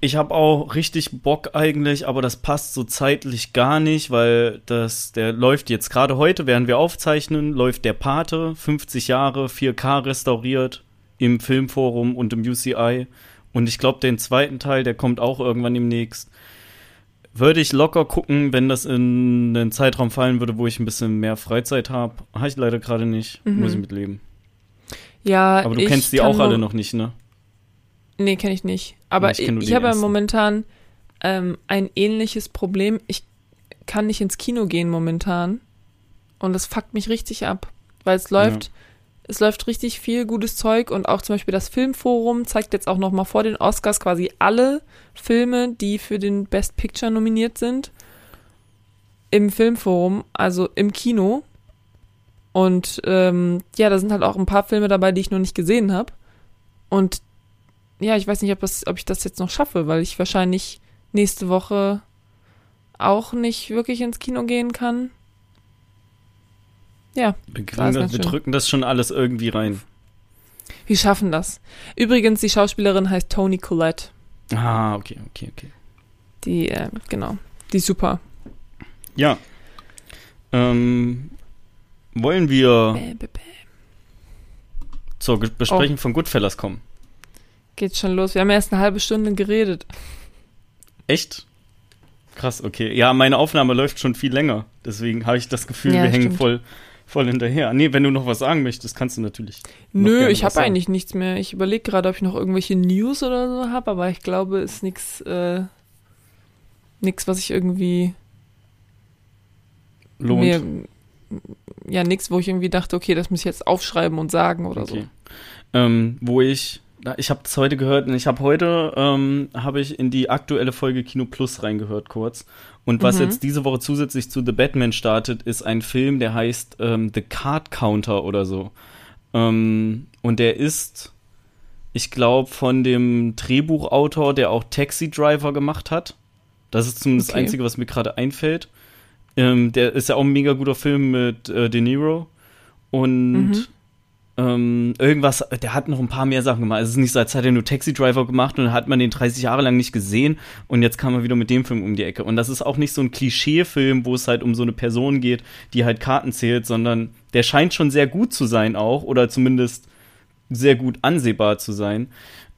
ich habe auch richtig Bock eigentlich, aber das passt so zeitlich gar nicht, weil das, der läuft jetzt gerade heute, während wir aufzeichnen, läuft der Pate, 50 Jahre, 4K restauriert im Filmforum und im UCI. Und ich glaube, den zweiten Teil, der kommt auch irgendwann demnächst. Würde ich locker gucken, wenn das in einen Zeitraum fallen würde, wo ich ein bisschen mehr Freizeit habe. Habe ich leider gerade nicht. Mhm. Muss ich mitleben. Ja, aber du kennst die auch alle noch nicht, ne? Nee, kenne ich nicht. Aber ich, ich, ich habe momentan ähm, ein ähnliches Problem. Ich kann nicht ins Kino gehen momentan. Und das fuckt mich richtig ab. Weil es läuft, ja. es läuft richtig viel gutes Zeug und auch zum Beispiel das Filmforum zeigt jetzt auch nochmal vor den Oscars quasi alle Filme, die für den Best Picture nominiert sind. Im Filmforum, also im Kino. Und ähm, ja, da sind halt auch ein paar Filme dabei, die ich noch nicht gesehen habe. Und ja, ich weiß nicht, ob, das, ob ich das jetzt noch schaffe, weil ich wahrscheinlich nächste Woche auch nicht wirklich ins Kino gehen kann. Ja. Wir, das, wir drücken das schon alles irgendwie rein. Wir schaffen das. Übrigens, die Schauspielerin heißt Toni Collette. Ah, okay, okay, okay. Die, äh, genau. Die ist super. Ja. Ähm, wollen wir bäh, bäh, bäh. zur Besprechung oh. von Goodfellas kommen? Geht schon los. Wir haben erst eine halbe Stunde geredet. Echt? Krass, okay. Ja, meine Aufnahme läuft schon viel länger. Deswegen habe ich das Gefühl, ja, wir hängen voll, voll hinterher. Nee, wenn du noch was sagen möchtest, kannst du natürlich. Nö, ich habe eigentlich nichts mehr. Ich überlege gerade, ob ich noch irgendwelche News oder so habe, aber ich glaube, es ist nichts, äh, nichts, was ich irgendwie lohnt. Mir, ja, nichts, wo ich irgendwie dachte, okay, das muss ich jetzt aufschreiben und sagen oder okay. so. Ähm, wo ich ich habe das heute gehört und ich habe heute ähm, habe ich in die aktuelle Folge Kino Plus reingehört kurz. Und was mhm. jetzt diese Woche zusätzlich zu The Batman startet, ist ein Film, der heißt ähm, The Card Counter oder so. Ähm, und der ist, ich glaube, von dem Drehbuchautor, der auch Taxi Driver gemacht hat. Das ist zumindest okay. das Einzige, was mir gerade einfällt. Ähm, der ist ja auch ein mega guter Film mit äh, De Niro. Und mhm ähm, irgendwas, der hat noch ein paar mehr Sachen gemacht. Es ist nicht so, als hätte er nur Taxi Driver gemacht und hat man den 30 Jahre lang nicht gesehen und jetzt kam er wieder mit dem Film um die Ecke. Und das ist auch nicht so ein Klischee-Film, wo es halt um so eine Person geht, die halt Karten zählt, sondern der scheint schon sehr gut zu sein auch oder zumindest sehr gut ansehbar zu sein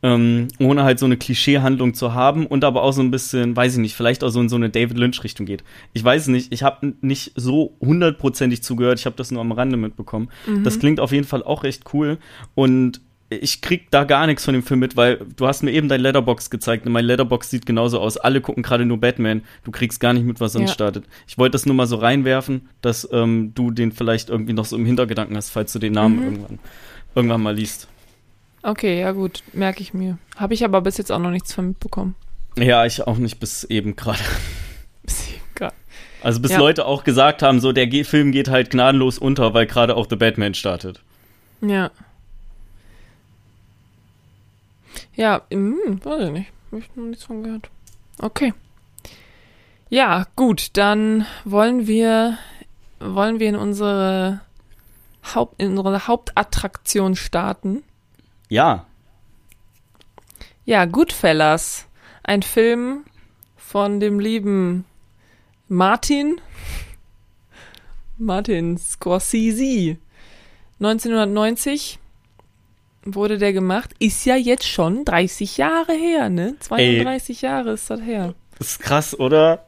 ähm, ohne halt so eine Klischeehandlung zu haben und aber auch so ein bisschen, weiß ich nicht, vielleicht auch so in so eine David Lynch-Richtung geht. Ich weiß nicht, ich habe nicht so hundertprozentig zugehört, ich habe das nur am Rande mitbekommen. Mhm. Das klingt auf jeden Fall auch recht cool und ich krieg da gar nichts von dem Film mit, weil du hast mir eben dein Letterbox gezeigt und mein Letterbox sieht genauso aus. Alle gucken gerade nur Batman. Du kriegst gar nicht mit, was sonst ja. startet. Ich wollte das nur mal so reinwerfen, dass ähm, du den vielleicht irgendwie noch so im Hintergedanken hast, falls du den Namen mhm. irgendwann, irgendwann mal liest. Okay, ja gut, merke ich mir. Habe ich aber bis jetzt auch noch nichts von mitbekommen. Ja, ich auch nicht bis eben gerade. bis eben gerade. Also bis ja. Leute auch gesagt haben, so der Film geht halt gnadenlos unter, weil gerade auch The Batman startet. Ja. Ja, hm, weiß ich nicht. Habe ich noch nichts von gehört. Okay. Ja, gut, dann wollen wir wollen wir in unsere Haupt, in unsere Hauptattraktion starten. Ja. Ja, Goodfellas. Ein Film von dem lieben Martin. Martin Scorsese. 1990 wurde der gemacht. Ist ja jetzt schon 30 Jahre her, ne? 32 Ey, Jahre ist das her. Das ist krass, oder?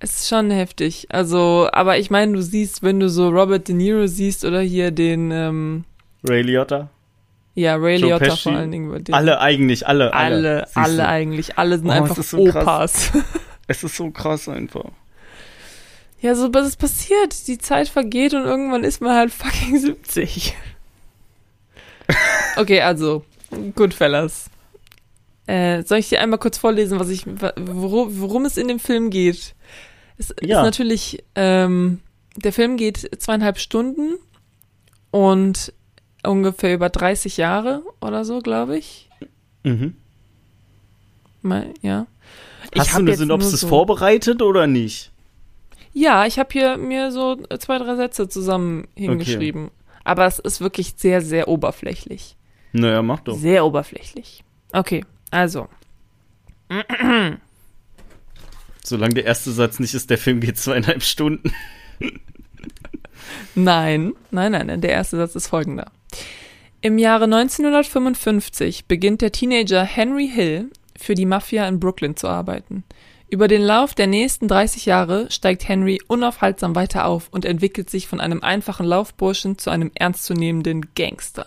Es ist schon heftig. Also, aber ich meine, du siehst, wenn du so Robert De Niro siehst oder hier den ähm, Ray Liotta. Ja, Ray Joe Liotta Pesci. vor allen Dingen. Alle eigentlich, alle. Alle, alle, alle eigentlich. Alle sind oh, einfach so Opas. es ist so krass einfach. Ja, so was ist passiert. Die Zeit vergeht und irgendwann ist man halt fucking 70. okay, also, Goodfellas. Äh, soll ich dir einmal kurz vorlesen, was ich, worum, worum es in dem Film geht? Es ja. ist natürlich, ähm, der Film geht zweieinhalb Stunden und ungefähr über 30 Jahre oder so, glaube ich. Mhm. Mal, ja. Hast ich du eine Synopsis so vorbereitet oder nicht? Ja, ich habe hier mir so zwei, drei Sätze zusammen hingeschrieben. Okay. Aber es ist wirklich sehr, sehr oberflächlich. Naja, mach doch. Sehr oberflächlich. Okay, also. Solange der erste Satz nicht ist, der Film geht zweieinhalb Stunden. nein, nein, nein, der erste Satz ist folgender. Im Jahre 1955 beginnt der Teenager Henry Hill für die Mafia in Brooklyn zu arbeiten. Über den Lauf der nächsten 30 Jahre steigt Henry unaufhaltsam weiter auf und entwickelt sich von einem einfachen Laufburschen zu einem ernstzunehmenden Gangster.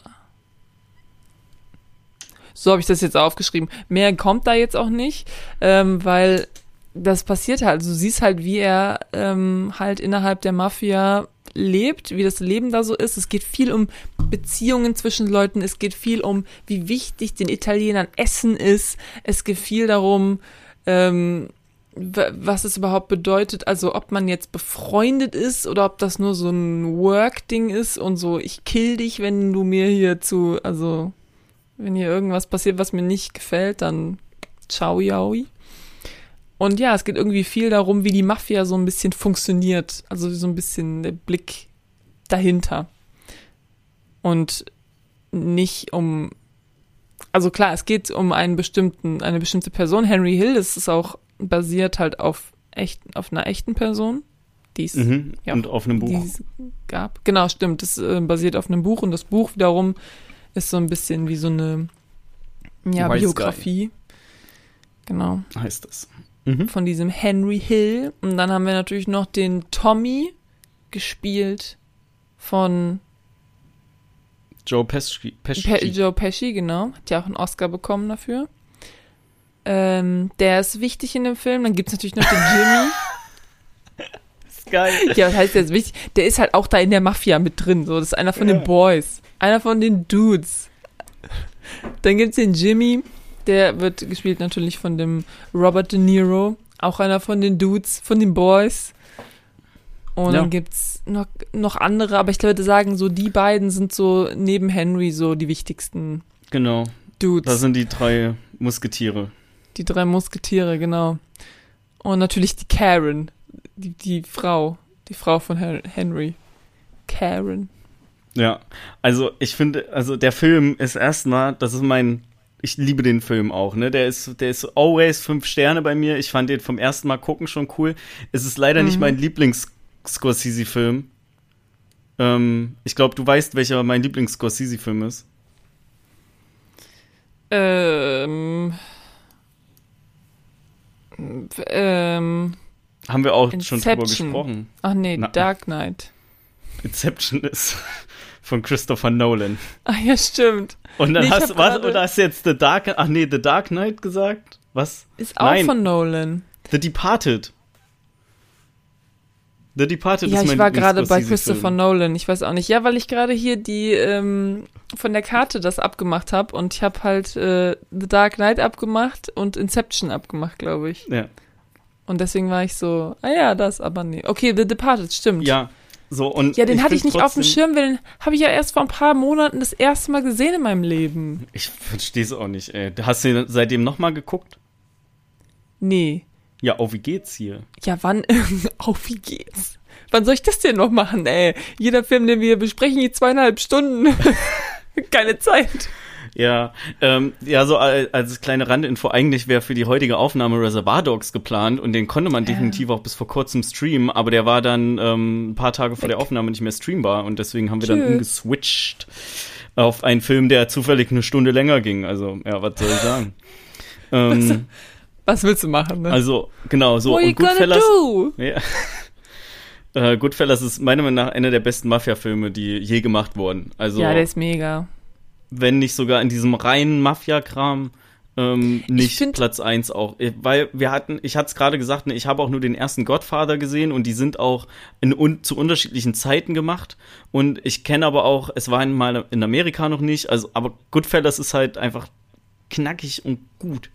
So habe ich das jetzt aufgeschrieben. Mehr kommt da jetzt auch nicht, ähm, weil das passiert halt. Also du siehst halt, wie er ähm, halt innerhalb der Mafia lebt, wie das Leben da so ist. Es geht viel um Beziehungen zwischen Leuten. Es geht viel um, wie wichtig den Italienern Essen ist. Es geht viel darum, ähm, was es überhaupt bedeutet, also ob man jetzt befreundet ist oder ob das nur so ein Work-Ding ist und so, ich kill dich, wenn du mir hier zu, also wenn hier irgendwas passiert, was mir nicht gefällt, dann ciao, yaoi. Und ja, es geht irgendwie viel darum, wie die Mafia so ein bisschen funktioniert. Also so ein bisschen der Blick dahinter. Und nicht um. Also klar, es geht um einen bestimmten, eine bestimmte Person. Henry Hill, das ist auch basiert halt auf echt, auf einer echten Person. Die es mhm, ja, und auf einem Buch. gab. Genau, stimmt. Das äh, basiert auf einem Buch und das Buch wiederum ist so ein bisschen wie so eine ja, Biografie. Genau. Heißt das mhm. von diesem Henry Hill. Und dann haben wir natürlich noch den Tommy gespielt von Joe Pesci. Pesci. Pe Joe Pesci, genau. Hat ja auch einen Oscar bekommen dafür. Ähm, der ist wichtig in dem Film. Dann gibt es natürlich noch den Jimmy. ist geil. Ja, was heißt der ist wichtig? Der ist halt auch da in der Mafia mit drin. So, das ist einer von ja. den Boys. Einer von den Dudes. Dann gibt es den Jimmy. Der wird gespielt natürlich von dem Robert De Niro, auch einer von den Dudes, von den Boys. Und ja. dann gibt's noch, noch andere, aber ich würde sagen, so die beiden sind so neben Henry so die wichtigsten. Genau. Dudes. Das sind die drei Musketiere. Die drei Musketiere, genau. Und natürlich die Karen, die, die Frau, die Frau von Henry. Karen. Ja, also ich finde, also der Film ist erstmal, das ist mein ich liebe den Film auch, ne? Der ist, der ist always fünf Sterne bei mir. Ich fand den vom ersten Mal gucken schon cool. Es ist leider mhm. nicht mein Lieblings-Scorsese-Film. Ähm, ich glaube, du weißt, welcher mein Lieblings-Scorsese-Film ist. Ähm. Ähm. Haben wir auch Inception. schon drüber gesprochen. Ach nee, Na, Dark Knight. Inception ist von Christopher Nolan. Ah ja, stimmt. Und dann nee, hast du was oder hast jetzt The Dark Ach nee, The Dark Knight gesagt? Was? Ist auch Nein. von Nolan. The Departed. The Departed ja, ist mein ich war gerade bei Christopher Nolan. Ich weiß auch nicht. Ja, weil ich gerade hier die ähm, von der Karte das abgemacht habe und ich habe halt äh, The Dark Knight abgemacht und Inception abgemacht, glaube ich. Ja. Und deswegen war ich so, ah ja, das, aber nee. Okay, The Departed, stimmt. Ja, so, und ja, den ich hatte ich nicht auf dem Schirm, weil den habe ich ja erst vor ein paar Monaten das erste Mal gesehen in meinem Leben. Ich verstehe es auch nicht, ey. Hast du seitdem nochmal geguckt? Nee. Ja, oh, wie geht's hier? Ja, wann? oh, wie geht's? Wann soll ich das denn noch machen, ey? Jeder Film, den wir besprechen, die zweieinhalb Stunden. Keine Zeit. Ja, ähm, ja, so als, als kleine Randinfo, eigentlich wäre für die heutige Aufnahme Reservoir Dogs geplant und den konnte man definitiv auch bis vor kurzem streamen, aber der war dann ähm, ein paar Tage vor der Aufnahme nicht mehr streambar und deswegen haben wir Tschö. dann umgeswitcht auf einen Film, der zufällig eine Stunde länger ging. Also, ja, was soll ich sagen? ähm, was willst du machen, ne? Also, genau, so. What und Goodfellas. Ja. äh, Goodfellas ist meiner Meinung nach einer der besten Mafia-Filme, die je gemacht wurden. Also, ja, der ist mega wenn nicht sogar in diesem reinen Mafia-Kram ähm, nicht Platz 1 auch. Weil wir hatten, ich hatte es gerade gesagt, ne, ich habe auch nur den ersten Godfather gesehen und die sind auch in, un, zu unterschiedlichen Zeiten gemacht. Und ich kenne aber auch, es war mal in Amerika noch nicht, also aber Goodfellas ist halt einfach knackig und gut.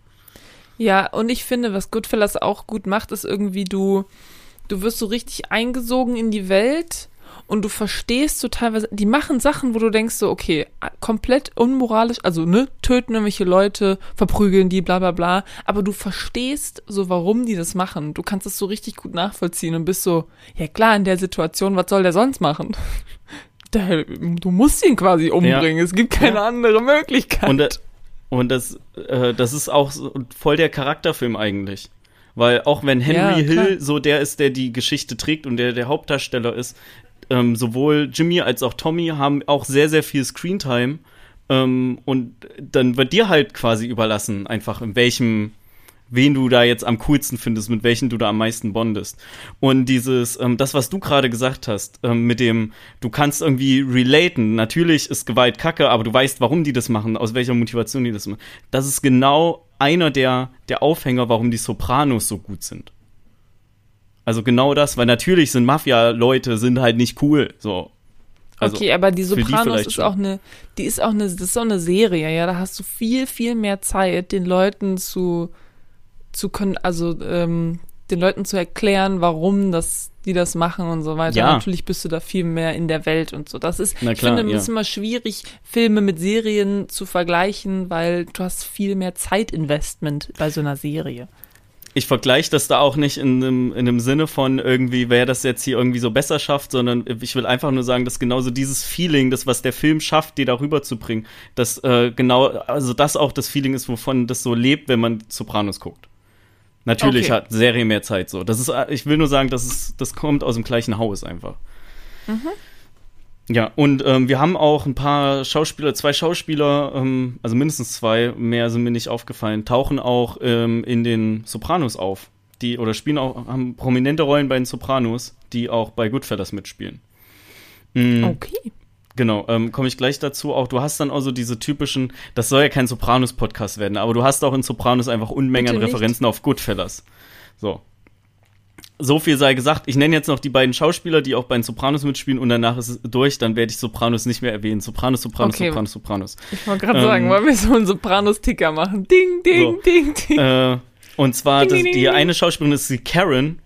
Ja, und ich finde, was Goodfellas auch gut macht, ist irgendwie du, du wirst so richtig eingesogen in die Welt und du verstehst so teilweise, die machen Sachen, wo du denkst so, okay, komplett unmoralisch, also ne, töten irgendwelche Leute, verprügeln die, bla bla bla, aber du verstehst so, warum die das machen. Du kannst es so richtig gut nachvollziehen und bist so, ja klar, in der Situation, was soll der sonst machen? Der, du musst ihn quasi umbringen, ja. es gibt keine ja. andere Möglichkeit. Und, und das, äh, das ist auch so voll der Charakterfilm eigentlich. Weil auch wenn Henry ja, Hill so der ist, der die Geschichte trägt und der der Hauptdarsteller ist, ähm, sowohl Jimmy als auch Tommy haben auch sehr, sehr viel Screentime. Ähm, und dann wird dir halt quasi überlassen, einfach in welchem, wen du da jetzt am coolsten findest, mit welchen du da am meisten bondest. Und dieses, ähm, das, was du gerade gesagt hast, ähm, mit dem, du kannst irgendwie relaten. Natürlich ist Gewalt kacke, aber du weißt, warum die das machen, aus welcher Motivation die das machen. Das ist genau einer der, der Aufhänger, warum die Sopranos so gut sind. Also genau das, weil natürlich sind Mafia-Leute sind halt nicht cool. So. Also okay, aber die Sopranos die ist auch eine, die ist auch eine, das ist auch eine Serie, ja. Da hast du viel, viel mehr Zeit, den Leuten zu, zu können, also ähm, den Leuten zu erklären, warum das, die das machen und so weiter. Ja. Natürlich bist du da viel mehr in der Welt und so. Das ist, klar, ich finde, es ja. ist immer schwierig, Filme mit Serien zu vergleichen, weil du hast viel mehr Zeitinvestment bei so einer Serie ich vergleiche das da auch nicht in einem, in einem Sinne von irgendwie, wer das jetzt hier irgendwie so besser schafft, sondern ich will einfach nur sagen, dass genauso dieses Feeling, das, was der Film schafft, dir darüber zu bringen, dass äh, genau, also das auch das Feeling ist, wovon das so lebt, wenn man Sopranos guckt. Natürlich okay. hat Serie mehr Zeit so. Das ist, ich will nur sagen, das ist, das kommt aus dem gleichen Haus einfach. Mhm. Ja, und ähm, wir haben auch ein paar Schauspieler, zwei Schauspieler, ähm, also mindestens zwei, mehr sind mir nicht aufgefallen, tauchen auch ähm, in den Sopranos auf. Die, oder spielen auch, haben prominente Rollen bei den Sopranos, die auch bei Goodfellas mitspielen. Mhm. Okay. Genau, ähm, komme ich gleich dazu. Auch du hast dann auch so diese typischen, das soll ja kein Sopranos-Podcast werden, aber du hast auch in Sopranos einfach Unmengen an Referenzen auf Goodfellas. So so viel sei gesagt. Ich nenne jetzt noch die beiden Schauspieler, die auch bei den Sopranos mitspielen und danach ist es durch. Dann werde ich Sopranos nicht mehr erwähnen. Sopranos, Sopranos, okay. Sopranos, Sopranos. Ich wollte gerade ähm, sagen, wollen wir so einen Sopranos-Ticker machen? Ding, ding, so. ding, ding. Äh, und zwar, ding, das, ding, die ding. eine Schauspielerin ist die Karen.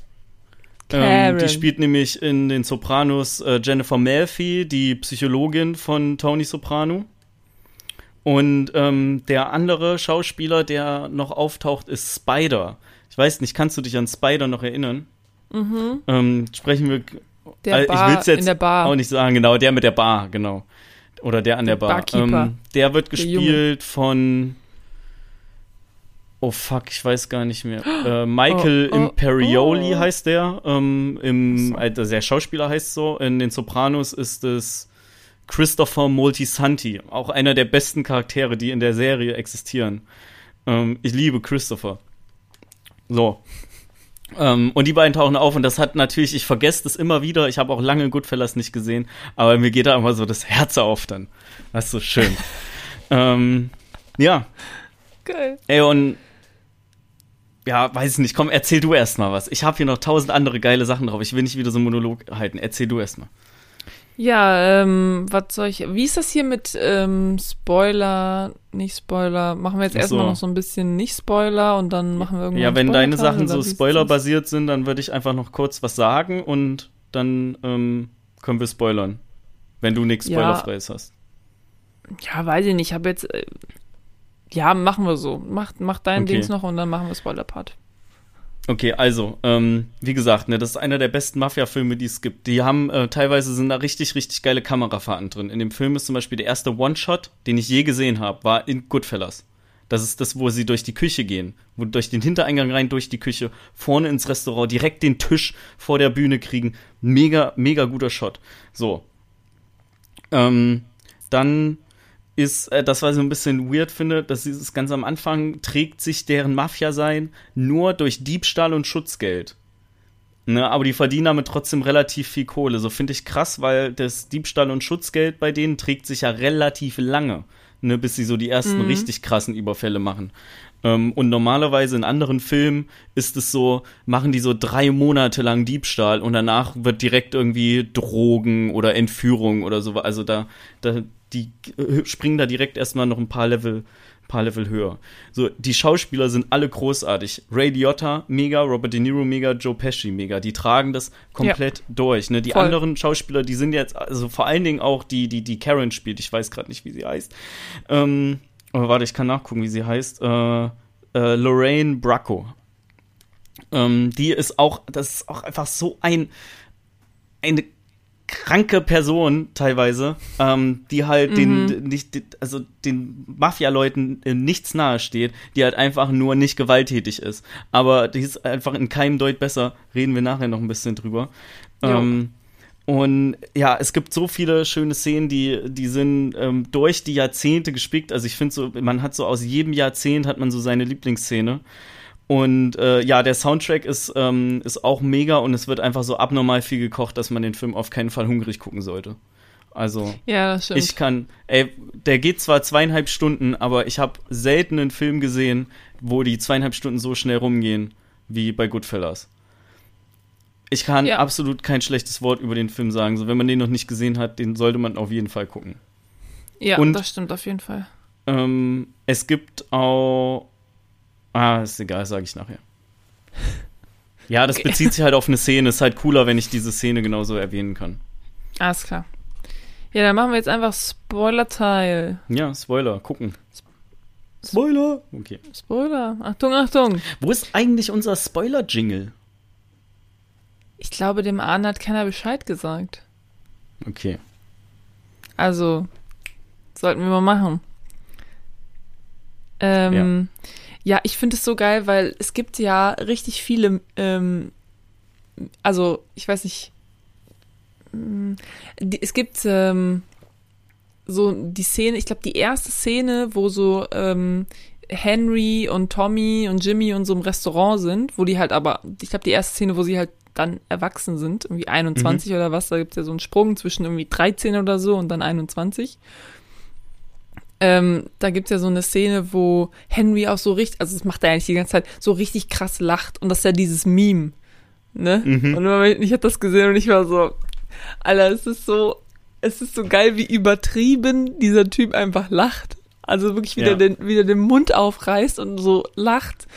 Karen. Ähm, die spielt nämlich in den Sopranos äh, Jennifer Melfi, die Psychologin von Tony Soprano. Und ähm, der andere Schauspieler, der noch auftaucht, ist Spider. Ich weiß nicht, kannst du dich an Spider noch erinnern? Mhm. Ähm, sprechen wir. Der Bar, ich will es jetzt auch nicht sagen, genau, der mit der Bar, genau. Oder der an der, der Bar. Ähm, der wird gespielt der von. Oh fuck, ich weiß gar nicht mehr. Äh, Michael oh, oh, Imperioli oh. heißt der. Ähm, im, also der Schauspieler heißt so. In den Sopranos ist es Christopher Moltisanti. Auch einer der besten Charaktere, die in der Serie existieren. Ähm, ich liebe Christopher. So. Ähm, und die beiden tauchen auf und das hat natürlich, ich vergesse das immer wieder, ich habe auch lange Goodfellas nicht gesehen, aber mir geht da immer so das Herz auf dann. Das ist so schön. ähm, ja. Geil. Ey, und ja, weiß ich nicht, komm, erzähl du erst mal was. Ich habe hier noch tausend andere geile Sachen drauf. Ich will nicht wieder so einen Monolog halten. Erzähl du erst mal. Ja, ähm, was soll ich, wie ist das hier mit ähm, Spoiler, nicht Spoiler? Machen wir jetzt erstmal noch so ein bisschen nicht Spoiler und dann machen wir irgendwann Ja, wenn deine Sachen so Spoiler-basiert sind, dann würde ich einfach noch kurz was sagen und dann ähm, können wir spoilern. Wenn du nichts Spoilerfreies ja, hast. Ja, weiß ich nicht. Ich habe jetzt. Äh, ja, machen wir so. Mach, mach dein okay. Dings noch und dann machen wir Spoiler-Part. Okay, also, ähm, wie gesagt, ne, das ist einer der besten Mafia-Filme, die es gibt. Die haben, äh, teilweise sind da richtig, richtig geile Kamerafahrten drin. In dem Film ist zum Beispiel der erste One-Shot, den ich je gesehen habe, war in Goodfellas. Das ist das, wo sie durch die Küche gehen, wo durch den Hintereingang rein, durch die Küche, vorne ins Restaurant, direkt den Tisch vor der Bühne kriegen. Mega, mega guter Shot. So. Ähm, dann ist äh, das, was ich so ein bisschen weird finde, dass dieses ganz am Anfang trägt sich deren Mafia-Sein nur durch Diebstahl und Schutzgeld. Ne, aber die verdienen damit trotzdem relativ viel Kohle. So finde ich krass, weil das Diebstahl und Schutzgeld bei denen trägt sich ja relativ lange, ne, bis sie so die ersten mhm. richtig krassen Überfälle machen. Ähm, und normalerweise in anderen Filmen ist es so, machen die so drei Monate lang Diebstahl und danach wird direkt irgendwie Drogen oder Entführung oder so. Also da, da die äh, springen da direkt erstmal noch ein paar Level, paar Level höher. So, die Schauspieler sind alle großartig. Ray Liotta, mega, Robert De Niro, mega, Joe Pesci, mega. Die tragen das komplett ja. durch. Ne? Die Voll. anderen Schauspieler, die sind jetzt, also vor allen Dingen auch die, die, die Karen spielt, ich weiß gerade nicht, wie sie heißt. Ähm, aber warte, ich kann nachgucken, wie sie heißt. Äh, äh, Lorraine Bracco. Ähm, die ist auch, das ist auch einfach so ein, eine kranke Person teilweise, ähm, die halt mhm. den nicht, also den Mafia-Leuten nichts nahesteht, die halt einfach nur nicht gewalttätig ist. Aber die ist einfach in keinem Deut besser. Reden wir nachher noch ein bisschen drüber. Ähm, und ja, es gibt so viele schöne Szenen, die, die sind ähm, durch die Jahrzehnte gespickt. Also ich finde so, man hat so aus jedem Jahrzehnt hat man so seine Lieblingsszene. Und äh, ja, der Soundtrack ist, ähm, ist auch mega und es wird einfach so abnormal viel gekocht, dass man den Film auf keinen Fall hungrig gucken sollte. Also, ja, ich kann, ey, der geht zwar zweieinhalb Stunden, aber ich habe selten einen Film gesehen, wo die zweieinhalb Stunden so schnell rumgehen wie bei Goodfellas. Ich kann ja. absolut kein schlechtes Wort über den Film sagen. So, wenn man den noch nicht gesehen hat, den sollte man auf jeden Fall gucken. Ja, und, das stimmt auf jeden Fall. Ähm, es gibt auch Ah, ist egal, sage ich nachher. Ja, das okay. bezieht sich halt auf eine Szene. Ist halt cooler, wenn ich diese Szene genauso erwähnen kann. Alles klar. Ja, dann machen wir jetzt einfach Spoiler-Teil. Ja, Spoiler, gucken. Spoiler! Okay. Spoiler. Achtung, Achtung. Wo ist eigentlich unser Spoiler-Jingle? Ich glaube, dem Arne hat keiner Bescheid gesagt. Okay. Also, sollten wir mal machen. Ähm, ja. Ja, ich finde es so geil, weil es gibt ja richtig viele, ähm, also ich weiß nicht, mm, die, es gibt ähm, so die Szene, ich glaube die erste Szene, wo so ähm, Henry und Tommy und Jimmy und so im Restaurant sind, wo die halt aber, ich glaube die erste Szene, wo sie halt dann erwachsen sind, irgendwie 21 mhm. oder was, da gibt es ja so einen Sprung zwischen irgendwie 13 oder so und dann 21. Ähm, da gibt es ja so eine Szene, wo Henry auch so richtig, also das macht er eigentlich die ganze Zeit, so richtig krass lacht. Und das ist ja dieses Meme. Ne? Mhm. Und ich habe das gesehen und ich war so, Alter, es ist so, es ist so geil, wie übertrieben dieser Typ einfach lacht. Also wirklich wieder, ja. den, wieder den Mund aufreißt und so lacht.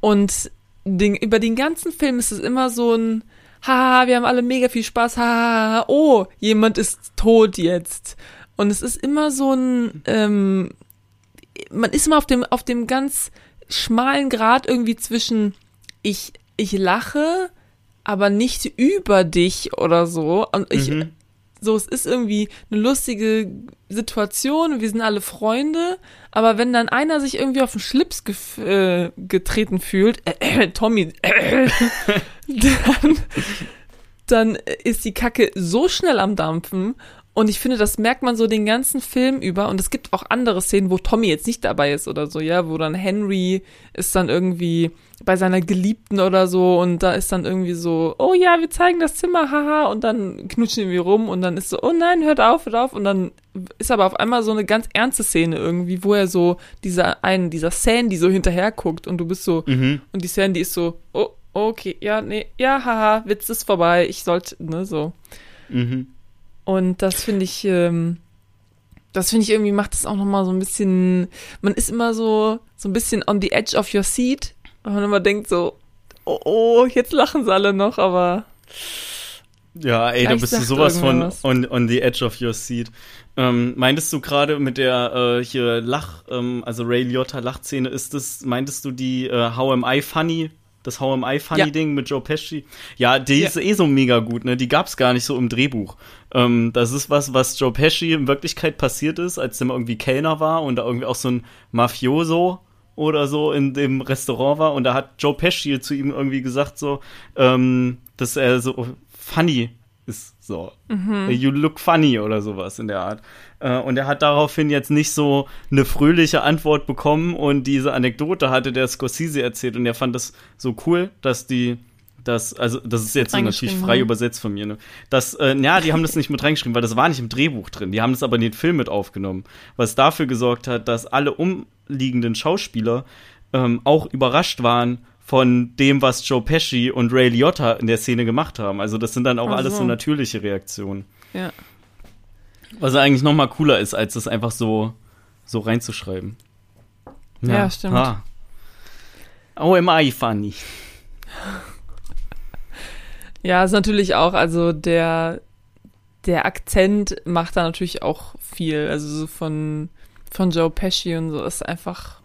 Und den, über den ganzen Film ist es immer so ein, haha, wir haben alle mega viel Spaß, haha, oh, jemand ist tot jetzt. Und es ist immer so ein, ähm, man ist immer auf dem, auf dem ganz schmalen Grad irgendwie zwischen ich, ich lache, aber nicht über dich oder so. Und ich, mhm. so, es ist irgendwie eine lustige Situation, wir sind alle Freunde, aber wenn dann einer sich irgendwie auf den Schlips äh, getreten fühlt, äh, äh, Tommy, äh, dann, dann ist die Kacke so schnell am Dampfen und ich finde, das merkt man so den ganzen Film über. Und es gibt auch andere Szenen, wo Tommy jetzt nicht dabei ist oder so, ja, wo dann Henry ist dann irgendwie bei seiner Geliebten oder so und da ist dann irgendwie so, oh ja, wir zeigen das Zimmer, haha, und dann knutschen wir rum und dann ist so, oh nein, hört auf, hört auf. Und dann ist aber auf einmal so eine ganz ernste Szene irgendwie, wo er so dieser einen, dieser Sandy so hinterher guckt und du bist so, mhm. und die Sandy ist so, oh, okay, ja, nee, ja, haha, Witz ist vorbei, ich sollte, ne, so. Mhm. Und das finde ich, ähm, das finde ich irgendwie macht das auch nochmal so ein bisschen, man ist immer so, so ein bisschen on the edge of your seat. Und man immer denkt so, oh, oh, jetzt lachen sie alle noch, aber. Ja, ey, da bist du sowas von on, on the edge of your seat. Ähm, meintest du gerade mit der äh, hier Lach, ähm, also Ray Liotta Lachszene, ist das, meintest du die äh, How Am I Funny das How Am I Funny ja. Ding mit Joe Pesci. Ja, die ja. ist eh so mega gut, ne? Die gab's gar nicht so im Drehbuch. Ähm, das ist was, was Joe Pesci in Wirklichkeit passiert ist, als der mal irgendwie Kellner war und da irgendwie auch so ein Mafioso oder so in dem Restaurant war und da hat Joe Pesci zu ihm irgendwie gesagt so, ähm, dass er so funny ist so. Mhm. You look funny oder sowas in der Art. Äh, und er hat daraufhin jetzt nicht so eine fröhliche Antwort bekommen und diese Anekdote hatte der Scorsese erzählt und er fand das so cool, dass die das, also das ist jetzt so natürlich frei übersetzt von mir, ne? Das, äh, ja, die haben das nicht mit reingeschrieben, weil das war nicht im Drehbuch drin. Die haben das aber in den Film mit aufgenommen, was dafür gesorgt hat, dass alle umliegenden Schauspieler ähm, auch überrascht waren von dem, was Joe Pesci und Ray Liotta in der Szene gemacht haben. Also das sind dann auch so. alles so natürliche Reaktionen. Ja. Was eigentlich noch mal cooler ist, als das einfach so, so reinzuschreiben. Ja, ja stimmt. Ha. Oh, am I funny? Ja, ist natürlich auch, also der, der Akzent macht da natürlich auch viel. Also so von, von Joe Pesci und so ist einfach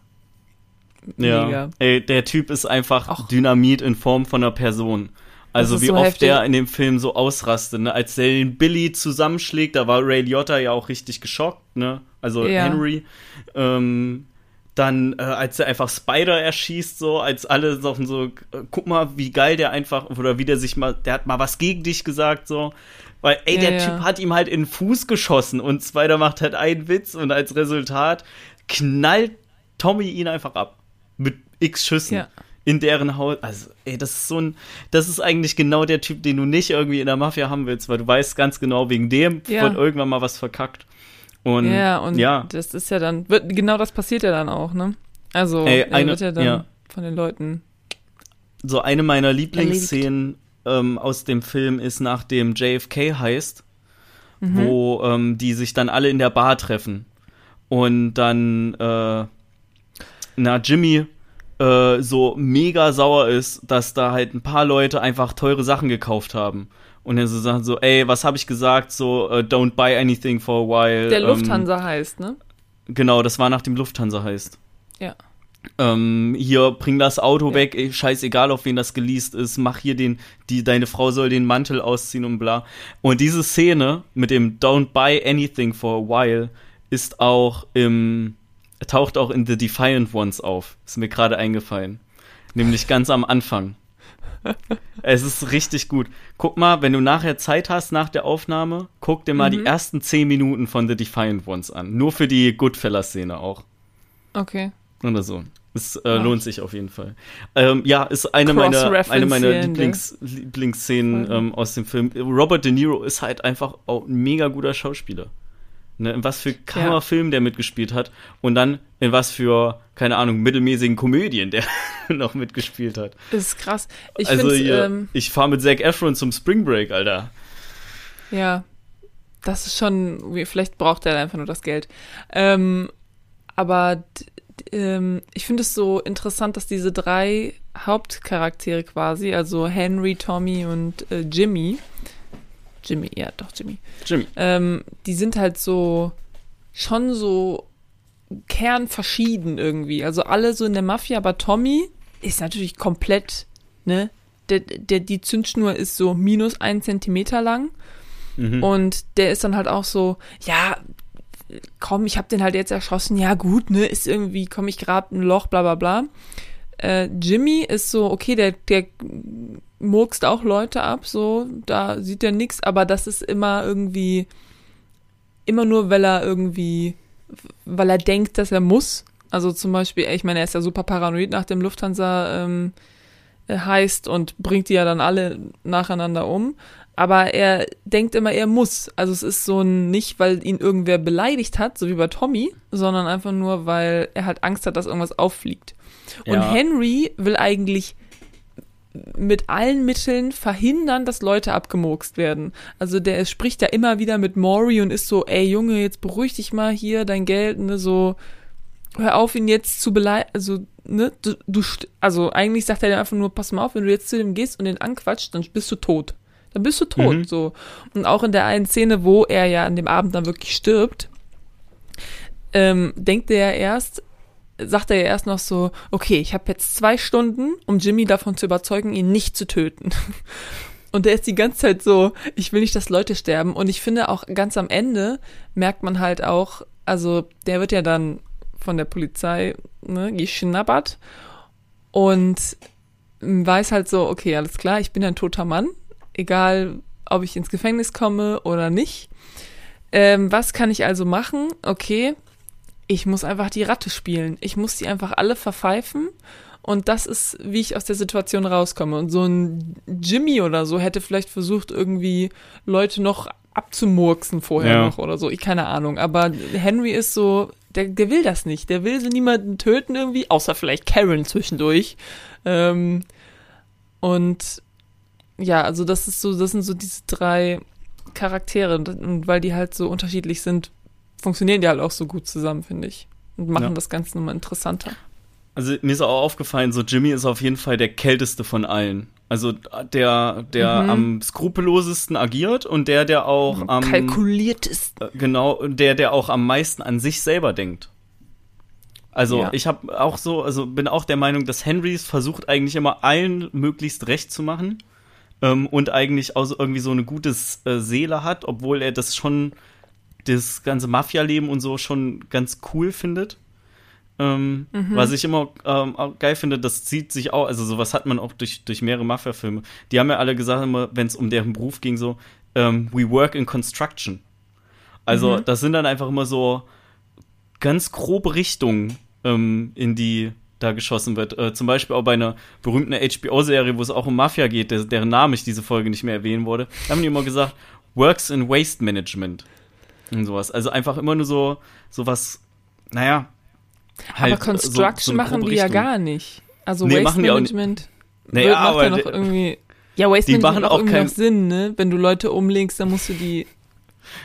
ja. Mega. Ey, der Typ ist einfach Ach. Dynamit in Form von einer Person. Also wie so oft heftig. der in dem Film so ausrastet, ne? Als der den Billy zusammenschlägt, da war Ray Liotta ja auch richtig geschockt, ne? Also ja. Henry. Ähm, dann, äh, als er einfach Spider erschießt, so, als alle so, so, äh, guck mal, wie geil der einfach, oder wie der sich mal, der hat mal was gegen dich gesagt, so. Weil, ey, der ja, Typ hat ihm halt in den Fuß geschossen und Spider macht halt einen Witz und als Resultat knallt Tommy ihn einfach ab mit x Schüssen. Ja. In deren Haus. Also, ey, das ist so ein. Das ist eigentlich genau der Typ, den du nicht irgendwie in der Mafia haben willst, weil du weißt ganz genau, wegen dem ja. wird irgendwann mal was verkackt. Und, ja, und ja. das ist ja dann. Wird, genau das passiert ja dann auch, ne? Also, ey, eine, wird ja dann ja. von den Leuten. So, eine meiner Lieblingsszenen ähm, aus dem Film ist nach dem JFK heißt, mhm. wo ähm, die sich dann alle in der Bar treffen. Und dann. Äh, na, Jimmy äh, so mega sauer ist, dass da halt ein paar Leute einfach teure Sachen gekauft haben. Und er so sagt so, ey, was habe ich gesagt? So, uh, don't buy anything for a while. Der ähm, Lufthansa ähm, heißt, ne? Genau, das war nach dem Lufthansa heißt. Ja. Ähm, hier, bring das Auto ja. weg, ey, scheißegal, auf wen das geleast ist, mach hier den, die, deine Frau soll den Mantel ausziehen und bla. Und diese Szene mit dem Don't buy anything for a while ist auch im, taucht auch in The Defiant Ones auf. Ist mir gerade eingefallen. Nämlich ganz am Anfang. es ist richtig gut. Guck mal, wenn du nachher Zeit hast nach der Aufnahme, guck dir mal mhm. die ersten zehn Minuten von The Defiant Ones an. Nur für die Goodfellas-Szene auch. Okay. Oder so. Es äh, lohnt sich auf jeden Fall. Ähm, ja, ist eine meiner, eine meiner Lieblings, Lieblingsszenen ähm, aus dem Film. Robert De Niro ist halt einfach auch ein mega guter Schauspieler. Ne, in was für Kammerfilm ja. der mitgespielt hat und dann in was für, keine Ahnung, mittelmäßigen Komödien der noch mitgespielt hat. Das ist krass. Ich also ähm, ich fahre mit Zac Efron zum Spring Break, Alter. Ja, das ist schon, vielleicht braucht er einfach nur das Geld. Ähm, aber ähm, ich finde es so interessant, dass diese drei Hauptcharaktere quasi, also Henry, Tommy und äh, Jimmy, Jimmy, ja, doch, Jimmy. Jimmy. Ähm, die sind halt so schon so kernverschieden irgendwie. Also alle so in der Mafia, aber Tommy ist natürlich komplett, ne? Der, der, die Zündschnur ist so minus ein Zentimeter lang. Mhm. Und der ist dann halt auch so, ja, komm, ich hab den halt jetzt erschossen, ja gut, ne, ist irgendwie, komm, ich grab ein Loch, bla bla bla. Äh, Jimmy ist so, okay, der, der murkst auch Leute ab, so, da sieht er nichts, aber das ist immer irgendwie, immer nur, weil er irgendwie, weil er denkt, dass er muss. Also zum Beispiel, ich meine, er ist ja super paranoid nach dem Lufthansa ähm, äh, heißt und bringt die ja dann alle nacheinander um. Aber er denkt immer, er muss. Also es ist so ein, nicht, weil ihn irgendwer beleidigt hat, so wie bei Tommy, sondern einfach nur, weil er halt Angst hat, dass irgendwas auffliegt. Und ja. Henry will eigentlich mit allen Mitteln verhindern, dass Leute abgemurkst werden. Also der spricht ja immer wieder mit Maury und ist so, ey Junge, jetzt beruhig dich mal hier, dein Geld, ne, so, hör auf, ihn jetzt zu beleidigen, also, ne, du, du, also eigentlich sagt er einfach nur, pass mal auf, wenn du jetzt zu dem gehst und den anquatscht, dann bist du tot. Dann bist du tot, mhm. so. Und auch in der einen Szene, wo er ja an dem Abend dann wirklich stirbt, ähm, denkt er ja erst, sagt er ja erst noch so, okay, ich habe jetzt zwei Stunden, um Jimmy davon zu überzeugen, ihn nicht zu töten. Und der ist die ganze Zeit so, ich will nicht, dass Leute sterben. Und ich finde auch ganz am Ende merkt man halt auch, also der wird ja dann von der Polizei ne, geschnappert und weiß halt so, okay, alles klar, ich bin ein toter Mann, egal ob ich ins Gefängnis komme oder nicht. Ähm, was kann ich also machen? Okay, ich muss einfach die Ratte spielen. Ich muss die einfach alle verpfeifen. Und das ist, wie ich aus der Situation rauskomme. Und so ein Jimmy oder so hätte vielleicht versucht, irgendwie Leute noch abzumurksen vorher ja. noch oder so. Ich keine Ahnung. Aber Henry ist so, der, der will das nicht. Der will so niemanden töten irgendwie, außer vielleicht Karen zwischendurch. Ähm, und ja, also das ist so, das sind so diese drei Charaktere. Und weil die halt so unterschiedlich sind, funktionieren die halt auch so gut zusammen, finde ich. Und machen ja. das Ganze nochmal interessanter. Also mir ist auch aufgefallen, so Jimmy ist auf jeden Fall der kälteste von allen. Also der, der mhm. am skrupellosesten agiert und der, der auch am kalkuliert ist. Äh, genau, der, der auch am meisten an sich selber denkt. Also ja. ich habe auch so, also bin auch der Meinung, dass Henrys versucht eigentlich immer allen möglichst recht zu machen ähm, und eigentlich auch so irgendwie so eine gute äh, Seele hat, obwohl er das schon das ganze Mafia-Leben und so schon ganz cool findet. Ähm, mhm. Was ich immer ähm, geil finde, das zieht sich auch, also sowas hat man auch durch, durch mehrere Mafia-Filme. Die haben ja alle gesagt, immer, wenn es um deren Beruf ging, so, ähm, we work in construction. Also, mhm. das sind dann einfach immer so ganz grobe Richtungen, ähm, in die da geschossen wird. Äh, zum Beispiel auch bei einer berühmten HBO-Serie, wo es auch um Mafia geht, der, deren Name ich diese Folge nicht mehr erwähnen wurde, haben die immer gesagt, works in waste management und sowas. Also einfach immer nur so, so was, naja. Halt aber Construction so, so machen die ja gar nicht. Also nee, Waste Management naja, macht aber ja noch irgendwie. Ja, Waste Management macht auch irgendwie noch Sinn, ne? Wenn du Leute umlegst, dann musst du die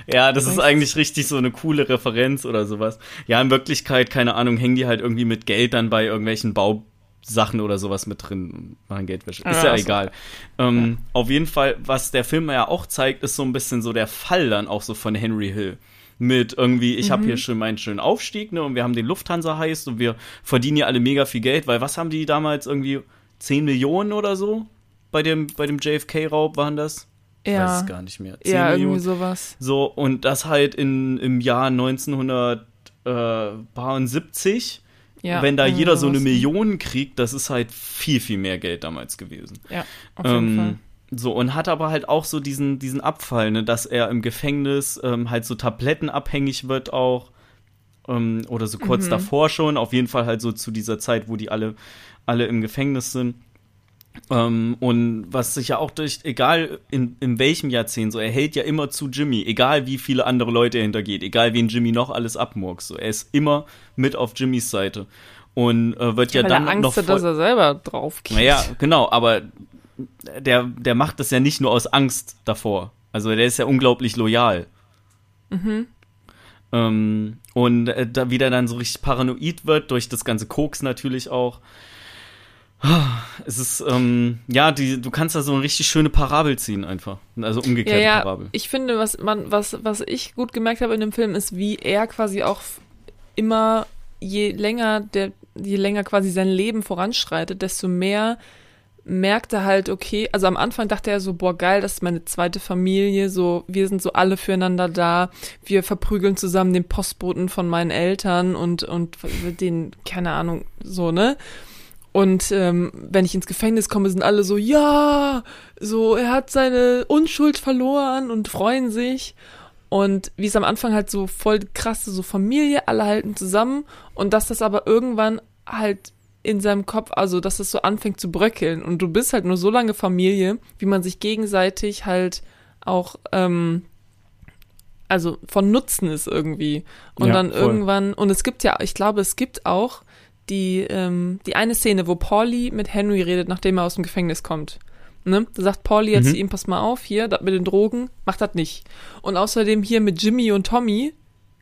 ja, das ist eigentlich richtig so eine coole Referenz oder sowas. Ja, in Wirklichkeit, keine Ahnung, hängen die halt irgendwie mit Geld dann bei irgendwelchen Bau Sachen oder sowas mit drin machen Geldwäsche. Ist ja, ja egal. Ähm, ja. Auf jeden Fall, was der Film ja auch zeigt, ist so ein bisschen so der Fall dann auch so von Henry Hill. Mit irgendwie, ich mhm. habe hier schon meinen schönen Aufstieg, ne, und wir haben den Lufthansa heißt und wir verdienen ja alle mega viel Geld, weil was haben die damals irgendwie 10 Millionen oder so bei dem, bei dem JFK-Raub waren das? Ich ja. weiß es gar nicht mehr. 10 ja, Millionen. irgendwie sowas. So, und das halt in, im Jahr 1970 ja, wenn da jeder so eine Million kriegt, das ist halt viel, viel mehr Geld damals gewesen. Ja, auf jeden ähm, Fall. So, und hat aber halt auch so diesen, diesen Abfall, ne, dass er im Gefängnis ähm, halt so tablettenabhängig wird auch. Ähm, oder so kurz mhm. davor schon, auf jeden Fall halt so zu dieser Zeit, wo die alle, alle im Gefängnis sind. Ähm, und was sich ja auch durch, egal in, in welchem Jahrzehnt, so, er hält ja immer zu Jimmy, egal wie viele andere Leute er hintergeht, egal wen Jimmy noch alles abmurks, so, er ist immer mit auf Jimmys Seite. Und äh, wird ja, ja dann Angst noch. Hat, dass er selber drauf geht. Naja, genau, aber der, der macht das ja nicht nur aus Angst davor. Also der ist ja unglaublich loyal. Mhm. Ähm, und äh, da wieder dann so richtig paranoid wird, durch das ganze Koks natürlich auch. Es ist, ähm, ja, die, du kannst da so eine richtig schöne Parabel ziehen einfach. Also umgekehrte ja, ja, Parabel. Ich finde, was man, was, was ich gut gemerkt habe in dem Film, ist, wie er quasi auch immer, je länger der, je länger quasi sein Leben voranschreitet, desto mehr merkt er halt, okay, also am Anfang dachte er so, boah, geil, das ist meine zweite Familie, so, wir sind so alle füreinander da, wir verprügeln zusammen den Postboten von meinen Eltern und, und den, keine Ahnung, so, ne? Und ähm, wenn ich ins Gefängnis komme, sind alle so, ja, so, er hat seine Unschuld verloren und freuen sich. Und wie es am Anfang halt so voll krasse, so Familie, alle halten zusammen. Und dass das aber irgendwann halt in seinem Kopf, also dass es so anfängt zu bröckeln. Und du bist halt nur so lange Familie, wie man sich gegenseitig halt auch, ähm, also von Nutzen ist irgendwie. Und ja, dann voll. irgendwann, und es gibt ja, ich glaube, es gibt auch die, ähm, die eine Szene, wo Pauli mit Henry redet, nachdem er aus dem Gefängnis kommt. Ne? Da sagt Pauli jetzt mhm. zu ihm, pass mal auf, hier, mit den Drogen, mach das nicht. Und außerdem hier mit Jimmy und Tommy,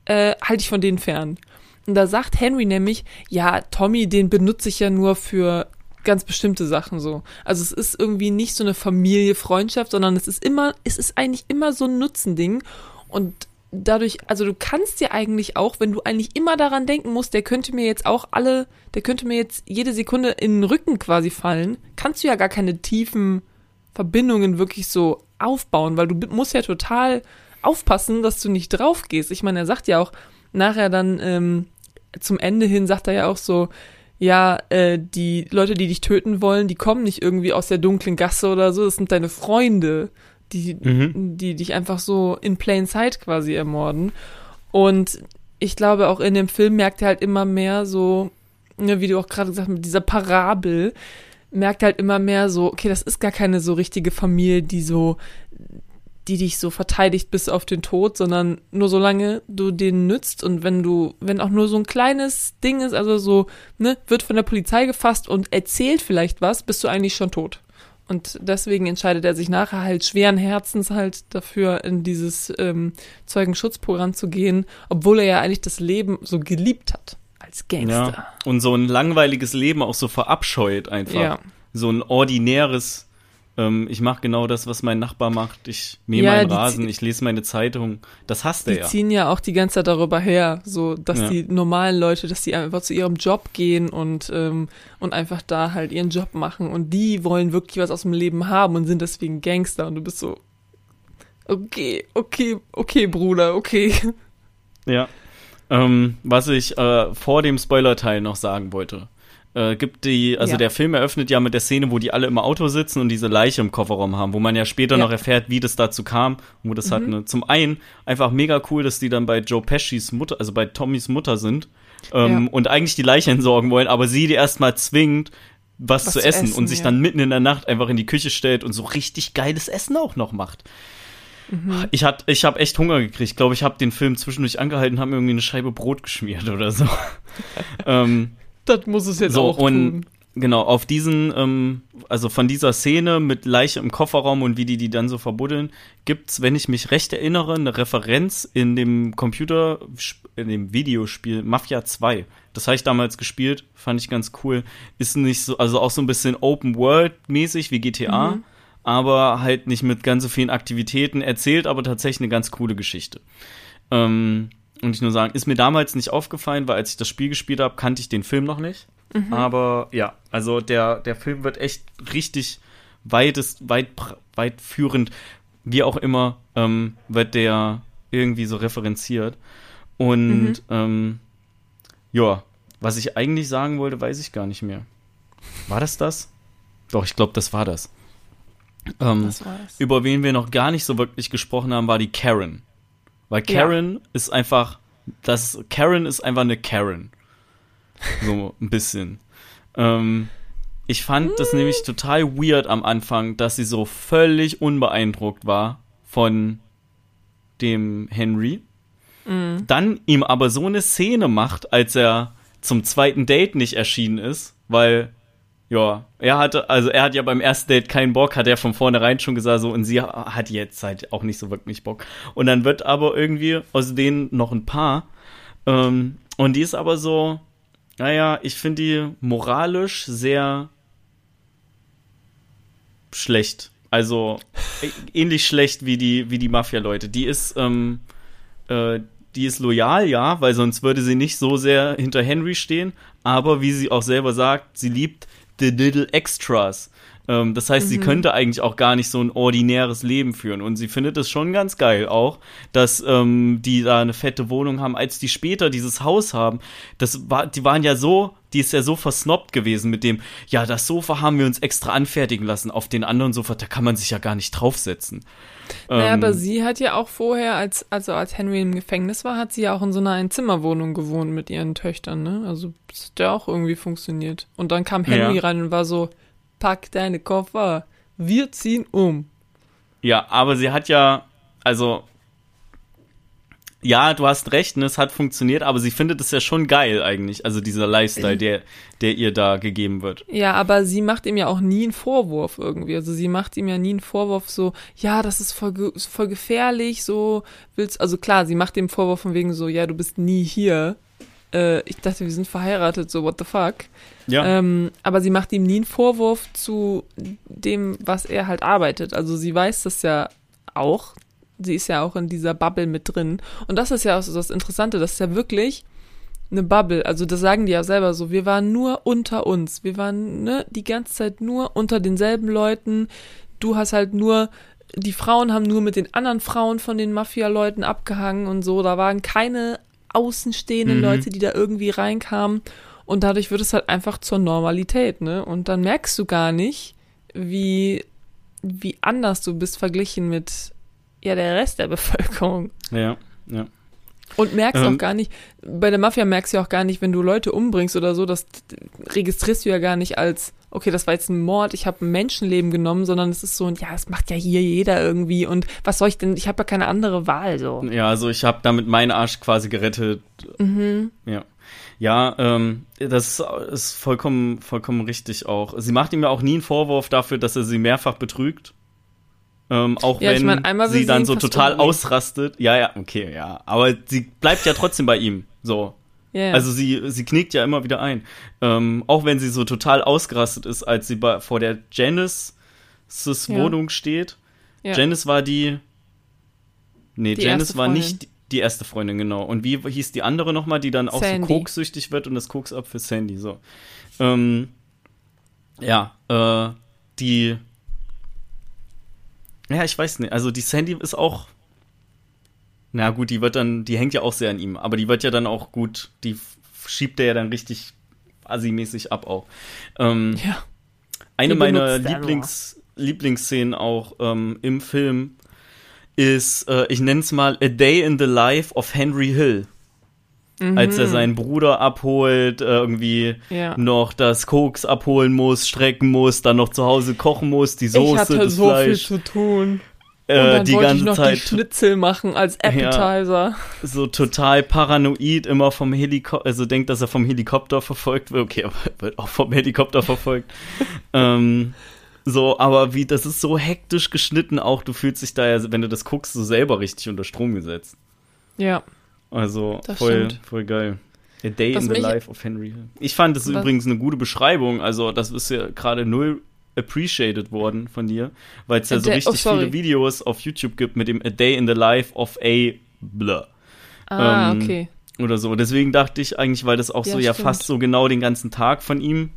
äh, halte ich von denen fern. Und da sagt Henry nämlich, ja, Tommy, den benutze ich ja nur für ganz bestimmte Sachen so. Also es ist irgendwie nicht so eine Familie, Freundschaft, sondern es ist immer, es ist eigentlich immer so ein Nutzending. Und dadurch, also du kannst ja eigentlich auch, wenn du eigentlich immer daran denken musst, der könnte mir jetzt auch alle, der könnte mir jetzt jede Sekunde in den Rücken quasi fallen, kannst du ja gar keine tiefen Verbindungen wirklich so aufbauen, weil du musst ja total aufpassen, dass du nicht drauf gehst. Ich meine, er sagt ja auch nachher dann ähm, zum Ende hin, sagt er ja auch so, ja, äh, die Leute, die dich töten wollen, die kommen nicht irgendwie aus der dunklen Gasse oder so, das sind deine Freunde die, mhm. die dich einfach so in plain sight quasi ermorden. Und ich glaube, auch in dem Film merkt er halt immer mehr so, ne, wie du auch gerade gesagt hast, mit dieser Parabel, merkt halt immer mehr so, okay, das ist gar keine so richtige Familie, die so, die dich so verteidigt bis auf den Tod, sondern nur solange du den nützt und wenn du, wenn auch nur so ein kleines Ding ist, also so, ne, wird von der Polizei gefasst und erzählt vielleicht was, bist du eigentlich schon tot. Und deswegen entscheidet er sich nachher halt schweren Herzens halt dafür, in dieses ähm, Zeugenschutzprogramm zu gehen, obwohl er ja eigentlich das Leben so geliebt hat als Gangster. Ja, und so ein langweiliges Leben auch so verabscheut einfach. Ja. So ein ordinäres ähm, ich mache genau das, was mein Nachbar macht. Ich mähe ja, meinen Rasen, ich lese meine Zeitung. Das hasst er ja. Die ziehen ja auch die ganze Zeit darüber her, so dass ja. die normalen Leute, dass die einfach zu ihrem Job gehen und, ähm, und einfach da halt ihren Job machen. Und die wollen wirklich was aus dem Leben haben und sind deswegen Gangster. Und du bist so, okay, okay, okay, Bruder, okay. Ja. Ähm, was ich äh, vor dem Spoiler-Teil noch sagen wollte äh, gibt die, also ja. der Film eröffnet ja mit der Szene, wo die alle im Auto sitzen und diese Leiche im Kofferraum haben, wo man ja später ja. noch erfährt, wie das dazu kam und wo das mhm. hat. Ne? Zum einen einfach mega cool, dass die dann bei Joe Peschis Mutter, also bei Tommys Mutter sind ähm, ja. und eigentlich die Leiche entsorgen wollen, aber sie die erstmal zwingt, was, was zu, essen, essen, und sich dann mitten in der Nacht einfach in die Küche stellt und so richtig geiles Essen auch noch macht. Mhm. Ich, hat, ich habe echt Hunger gekriegt. Ich glaube, ich habe den Film zwischendurch angehalten, habe mir irgendwie eine Scheibe Brot geschmiert oder so. ähm, das muss es jetzt so, auch und tun. Genau, auf diesen, ähm, also von dieser Szene mit Leiche im Kofferraum und wie die die dann so verbuddeln, gibt's, wenn ich mich recht erinnere, eine Referenz in dem Computer, in dem Videospiel Mafia 2. Das habe ich damals gespielt, fand ich ganz cool. Ist nicht so, also auch so ein bisschen Open World mäßig wie GTA, mhm. aber halt nicht mit ganz so vielen Aktivitäten, erzählt aber tatsächlich eine ganz coole Geschichte. Ähm, und ich nur sagen, ist mir damals nicht aufgefallen, weil als ich das Spiel gespielt habe, kannte ich den Film noch nicht. Mhm. Aber ja, also der, der Film wird echt richtig weitest, weit, weit führend, wie auch immer, ähm, wird der irgendwie so referenziert. Und mhm. ähm, ja, was ich eigentlich sagen wollte, weiß ich gar nicht mehr. War das das? Doch, ich glaube, das war das. Ähm, das über wen wir noch gar nicht so wirklich gesprochen haben, war die Karen. Weil Karen ja. ist einfach, das, Karen ist einfach eine Karen. So ein bisschen. ähm, ich fand das nämlich total weird am Anfang, dass sie so völlig unbeeindruckt war von dem Henry. Mhm. Dann ihm aber so eine Szene macht, als er zum zweiten Date nicht erschienen ist, weil ja, er hatte, also er hat ja beim ersten Date keinen Bock, hat er von vornherein schon gesagt, so, und sie hat jetzt halt auch nicht so wirklich Bock. Und dann wird aber irgendwie aus denen noch ein Paar. Ähm, und die ist aber so, naja, ich finde die moralisch sehr schlecht. Also ähnlich schlecht wie die, wie die Mafia-Leute. Die ist, ähm, äh, die ist loyal, ja, weil sonst würde sie nicht so sehr hinter Henry stehen. Aber wie sie auch selber sagt, sie liebt the little extras. Ähm, das heißt, mhm. sie könnte eigentlich auch gar nicht so ein ordinäres Leben führen. Und sie findet es schon ganz geil auch, dass ähm, die da eine fette Wohnung haben, als die später dieses Haus haben. Das war, die waren ja so, die ist ja so versnobbt gewesen mit dem, ja, das Sofa haben wir uns extra anfertigen lassen. Auf den anderen Sofa, da kann man sich ja gar nicht draufsetzen. Naja, ähm, aber sie hat ja auch vorher, als, also als Henry im Gefängnis war, hat sie ja auch in so einer Einzimmerwohnung gewohnt mit ihren Töchtern, ne? Also, das hat ja auch irgendwie funktioniert. Und dann kam Henry ja. rein und war so, pack deine Koffer, wir ziehen um. Ja, aber sie hat ja, also, ja, du hast recht, ne, es hat funktioniert, aber sie findet es ja schon geil eigentlich, also dieser Lifestyle, der, der ihr da gegeben wird. Ja, aber sie macht ihm ja auch nie einen Vorwurf irgendwie. Also sie macht ihm ja nie einen Vorwurf so, ja, das ist voll, voll gefährlich, so willst, also klar, sie macht ihm Vorwurf von wegen so, ja, du bist nie hier äh, ich dachte, wir sind verheiratet, so what the fuck. Ja. Ähm, aber sie macht ihm nie einen Vorwurf zu dem, was er halt arbeitet. Also sie weiß das ja auch, sie ist ja auch in dieser Bubble mit drin. Und das ist ja auch so das Interessante, das ist ja wirklich eine Bubble. Also das sagen die ja selber so. Wir waren nur unter uns. Wir waren ne, die ganze Zeit nur unter denselben Leuten. Du hast halt nur, die Frauen haben nur mit den anderen Frauen von den Mafia-Leuten abgehangen und so. Da waren keine außenstehenden Mhm. Leute, die da irgendwie reinkamen. Und dadurch wird es halt einfach zur Normalität, ne? Und dann merkst du gar nicht, wie, wie anders du bist verglichen mit ja der Rest der Bevölkerung. Ja, ja. Und merkst Ähm. auch gar nicht, bei der Mafia merkst du ja auch gar nicht, wenn du Leute umbringst oder so, das registrierst du ja gar nicht als, okay, das war jetzt ein Mord, ich habe ein Menschenleben genommen, sondern es ist so, ja, das macht ja hier jeder irgendwie und was soll ich denn, ich habe ja keine andere Wahl so. Ja, also ich habe damit meinen Arsch quasi gerettet. Mhm. Ja. Ja, ähm, das ist vollkommen, vollkommen richtig auch. Sie macht ihm ja auch nie einen Vorwurf dafür, dass er sie mehrfach betrügt. Ähm, auch Ja, ich wenn mein, einmal will sie dann so total umbringen. ausrastet. Ja, ja, okay, ja. Aber sie bleibt ja trotzdem bei ihm. So. Ja. Also sie, sie knickt ja immer wieder ein. Ähm, auch wenn sie so total ausgerastet ist, als sie bei, vor der Janice's Ja. Wohnung steht. ja. Janice war die. Nee, Die Janice war nicht die erste Freundin, genau. Und wie hieß die andere nochmal, die dann auch Sandy. so kokssüchtig wird und das Koks ab für Sandy, so. Ähm, ja, äh, die. Ja, ich weiß nicht. Also die Sandy ist auch. Na gut, die wird dann, die hängt ja auch sehr an ihm, aber die wird ja dann auch gut, die schiebt er ja dann richtig assi-mäßig ab auch. Ähm, ja. eine meiner er Lieblings, Lieblingsszenen auch ähm, im Film ist, äh, ich nenne es mal A Day in the Life of Henry Hill. Als er seinen Bruder abholt, äh, irgendwie Mhm. Ja. noch das Koks abholen muss, strecken muss, dann noch zu Hause kochen muss, die Ich Soße, hatte das so Fleisch, viel zu tun. äh, und dann die wollte ganze ich noch Zeit die Schnitzel machen als Appetizer. so total paranoid immer vom Helikopter, also denkt, dass er vom Helikopter verfolgt wird. Okay, aber er wird auch vom Helikopter verfolgt. ähm, so, aber wie, das ist so hektisch geschnitten auch, du fühlst dich da ja, wenn du das guckst, so selber richtig unter Strom gesetzt. Ja. Also Das voll, stimmt. voll geil. A Day Was in the Life of Henry Hill. Ich fand das Was- übrigens eine gute Beschreibung, also das ist ja gerade null appreciated worden von dir, weil es ja so oh, richtig sorry. viele Videos auf YouTube gibt mit dem A Day in the Life of a Blah Ah, Ähm, okay. oder so. Deswegen dachte ich eigentlich, weil das auch so Ja, ja stimmt. fast so genau den ganzen Tag von ihm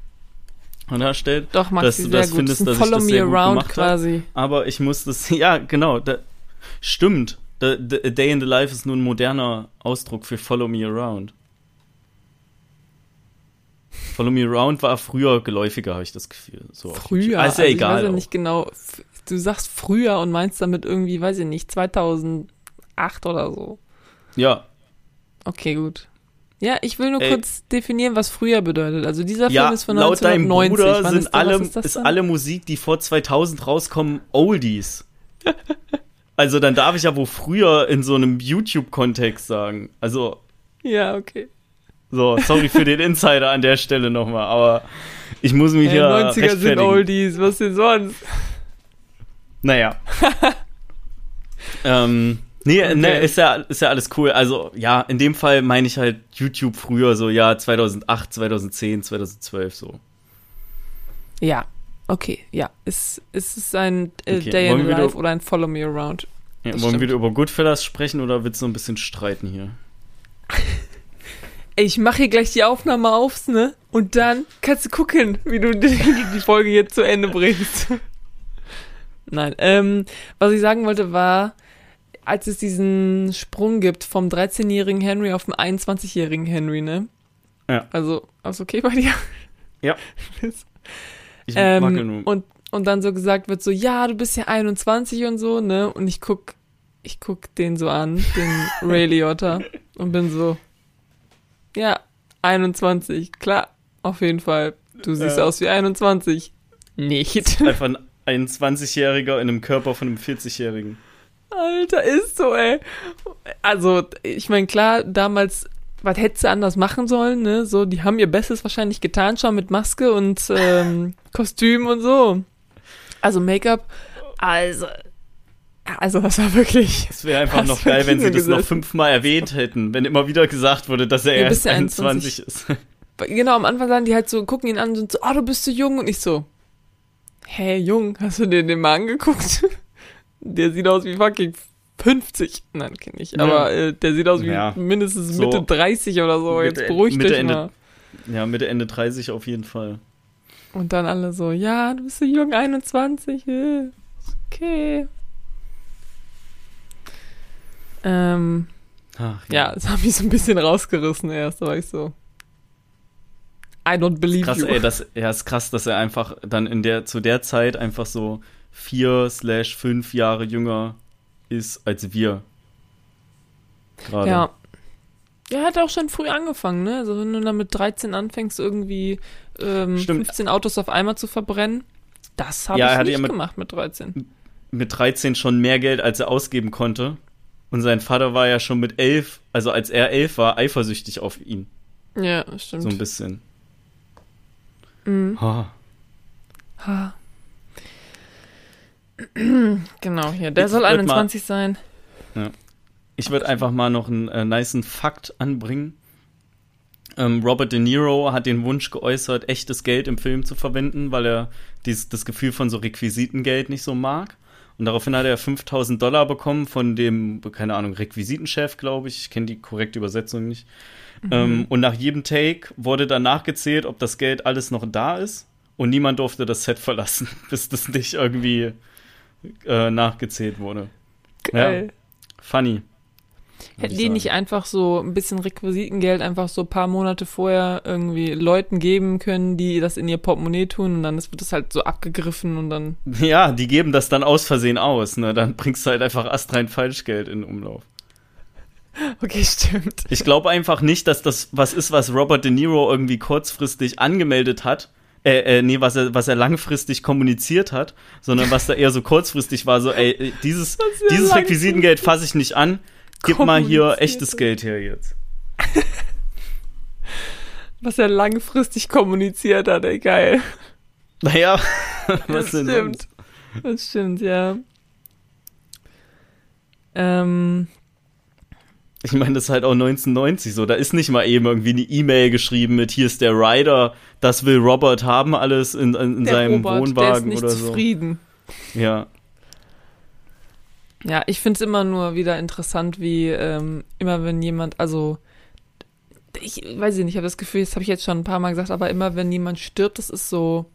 darstellt. Doch, Maxi, dass du das gut. findest, das ist dass ein ich Follow das me sehr gut around gemacht hab. quasi. Aber ich muss das, ja, genau, da, stimmt. The, the, A Day in the Life ist nur ein moderner Ausdruck für Follow Me Around. Follow Me Around war früher geläufiger, habe ich das Gefühl. So. Früher. Ist ja also egal. Ich weiß ja nicht genau. Du sagst früher und meinst damit irgendwie, weiß ich nicht, 2008 oder so. Ja, Okay, gut. Ja, ich will nur Ey. kurz definieren, was früher bedeutet. Also dieser ja Film ist von laut deinem 1990. Bruder Wann sind ist, alle, ist, ist alle Musik, die vor 2000 rauskommen, Oldies. also dann darf ich ja wohl früher in so einem YouTube-Kontext sagen. Also Ja, okay. So, sorry für den Insider an der Stelle nochmal, aber ich muss mich Ey, hier 90er sind. Oldies, was denn sonst? Naja. ähm, nee, Okay. nee, ist ja, ist ja alles cool. Also, ja, in dem Fall meine ich halt YouTube früher, so, ja, 2008, 2010, 2012, so. Ja, okay, ja. Ist, ist es ein äh, Okay, Day in the wir Life oder ein Follow Me Around? Ja, wollen wir stimmt. wieder über Goodfellas sprechen oder willst du noch ein bisschen streiten hier? Ey, ich mache hier gleich die Aufnahme auf, ne? Und dann kannst du gucken, wie du die, die Folge jetzt zu Ende bringst. Nein, ähm, was ich sagen wollte war, als es diesen Sprung gibt vom 13-jährigen Henry auf den 21-jährigen Henry, ne? Ja. Also, alles okay bei dir? Ja. Ich wackel nur. Ähm, und, und dann so gesagt wird so, ja, du bist ja 21 und so, ne? Und ich guck, ich guck den so an, den Ray Liotta, und bin so, ja, 21, klar, auf jeden Fall. Du siehst Ja. aus wie 21. Nicht. Einfach ein, ein 20-Jähriger in einem Körper von einem 40-Jährigen. Alter, ist so, ey. Also, ich meine, klar, damals, was hättest du anders machen sollen, ne? So, die haben ihr Bestes wahrscheinlich getan, schon mit Maske und ähm, Kostüm und so. Also Make-up. Also, also das war wirklich. Es wäre einfach noch geil, wenn sie das noch fünfmal erwähnt hätten, wenn immer wieder gesagt wurde, dass er Ja, erst bist ja 21 ist. Genau, am Anfang sagen die halt so, gucken ihn an und sind so, oh, du bist so jung. Und ich so, hä, jung, hast du dir den mal angeguckt? Der sieht aus wie fucking 50. Nein, kenne ich. Aber äh, der sieht aus wie Ja. mindestens So Mitte 30 oder so. Mitte- Jetzt beruhigt Mitte, dich Ende- mal. Ja, Mitte, Ende 30 auf jeden Fall. Und dann alle so, ja, du bist so jung, 21. äh, Okay. Ähm, Ach, ja, das hat mich so ein bisschen rausgerissen erst. Da war ich so, I don't believe Krass, you. ey, das, ja, ist krass, dass er einfach dann in der, zu der Zeit einfach so vier slash fünf Jahre jünger ist als wir. Gerade. Ja. Er hat auch schon früh angefangen, ne? Also wenn du dann mit 13 anfängst, irgendwie ähm, Stimmt. 15 Autos auf einmal zu verbrennen, das habe Ja, ich nicht ja mit- gemacht mit 13. Mit 13 schon mehr Geld, als er ausgeben konnte. Und sein Vater war ja schon mit elf, also als er elf war, eifersüchtig auf ihn. Ja, stimmt. So ein bisschen. Mhm. Ha. Ha. genau, hier. Der Ich soll würd 21 sein. Ich würde einfach mal noch einen äh, nicen Fakt anbringen. Ähm, Robert De Niro hat den Wunsch geäußert, echtes Geld im Film zu verwenden, weil er dies, das Gefühl von so Requisitengeld nicht so mag. Und daraufhin hat er 5000 Dollar bekommen von dem, keine Ahnung, Requisitenchef, glaube ich. Ich kenne die korrekte Übersetzung nicht. Ähm, und nach jedem Take wurde dann nachgezählt, ob das Geld alles noch da ist. Und niemand durfte das Set verlassen, bis das nicht irgendwie äh, nachgezählt wurde. Geil. Funny. würd Hätten die nicht einfach so ein bisschen Requisitengeld einfach so ein paar Monate vorher irgendwie Leuten geben können, die das in ihr Portemonnaie tun und dann wird das halt so abgegriffen und dann. Ja, die geben das dann aus Versehen aus, ne? Dann bringst du halt einfach astrein Falschgeld in Umlauf. Okay, stimmt. Ich glaube einfach nicht, dass das was ist, was Robert De Niro irgendwie kurzfristig angemeldet hat. Äh, äh, nee, was er, was er langfristig kommuniziert hat, sondern was da eher so kurzfristig war, so, ey, äh, dieses, dieses Requisitengeld fasse ich nicht an, gib mal hier echtes. Geld her jetzt. Was er langfristig kommuniziert hat, ey, geil. Naja, was das stimmt. sonst? Das stimmt, ja. Ähm, Ich meine, das ist halt auch 1990 so. Da ist nicht mal eben irgendwie eine E-Mail geschrieben mit hier ist der Rider, das will Robert haben, alles in, in, in seinem Robert, Wohnwagen der ist nicht oder so. zufrieden. Ja. Ja, ich finde es immer nur wieder interessant, wie ähm, immer wenn jemand, also ich weiß nicht, ich habe das Gefühl, das habe ich jetzt schon ein paar Mal gesagt, aber immer wenn jemand stirbt, das ist so,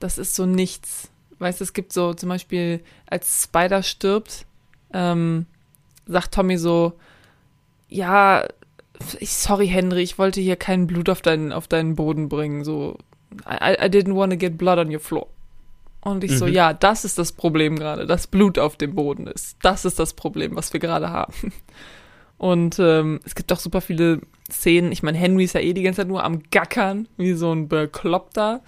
das ist so nichts. Weißt du, es gibt so zum Beispiel, als Spider stirbt, ähm, sagt Tommy so, ja, sorry Henry, ich wollte hier kein Blut auf deinen, auf deinen Boden bringen, so, I, I didn't want to get blood on your floor. Und ich so, Mhm. ja, das ist das Problem gerade, dass Blut auf dem Boden ist. Das ist das Problem, was wir gerade haben. Und ähm, es gibt auch super viele Szenen. Ich meine, Henry ist ja eh die ganze Zeit nur am Gackern, wie so ein Bekloppter.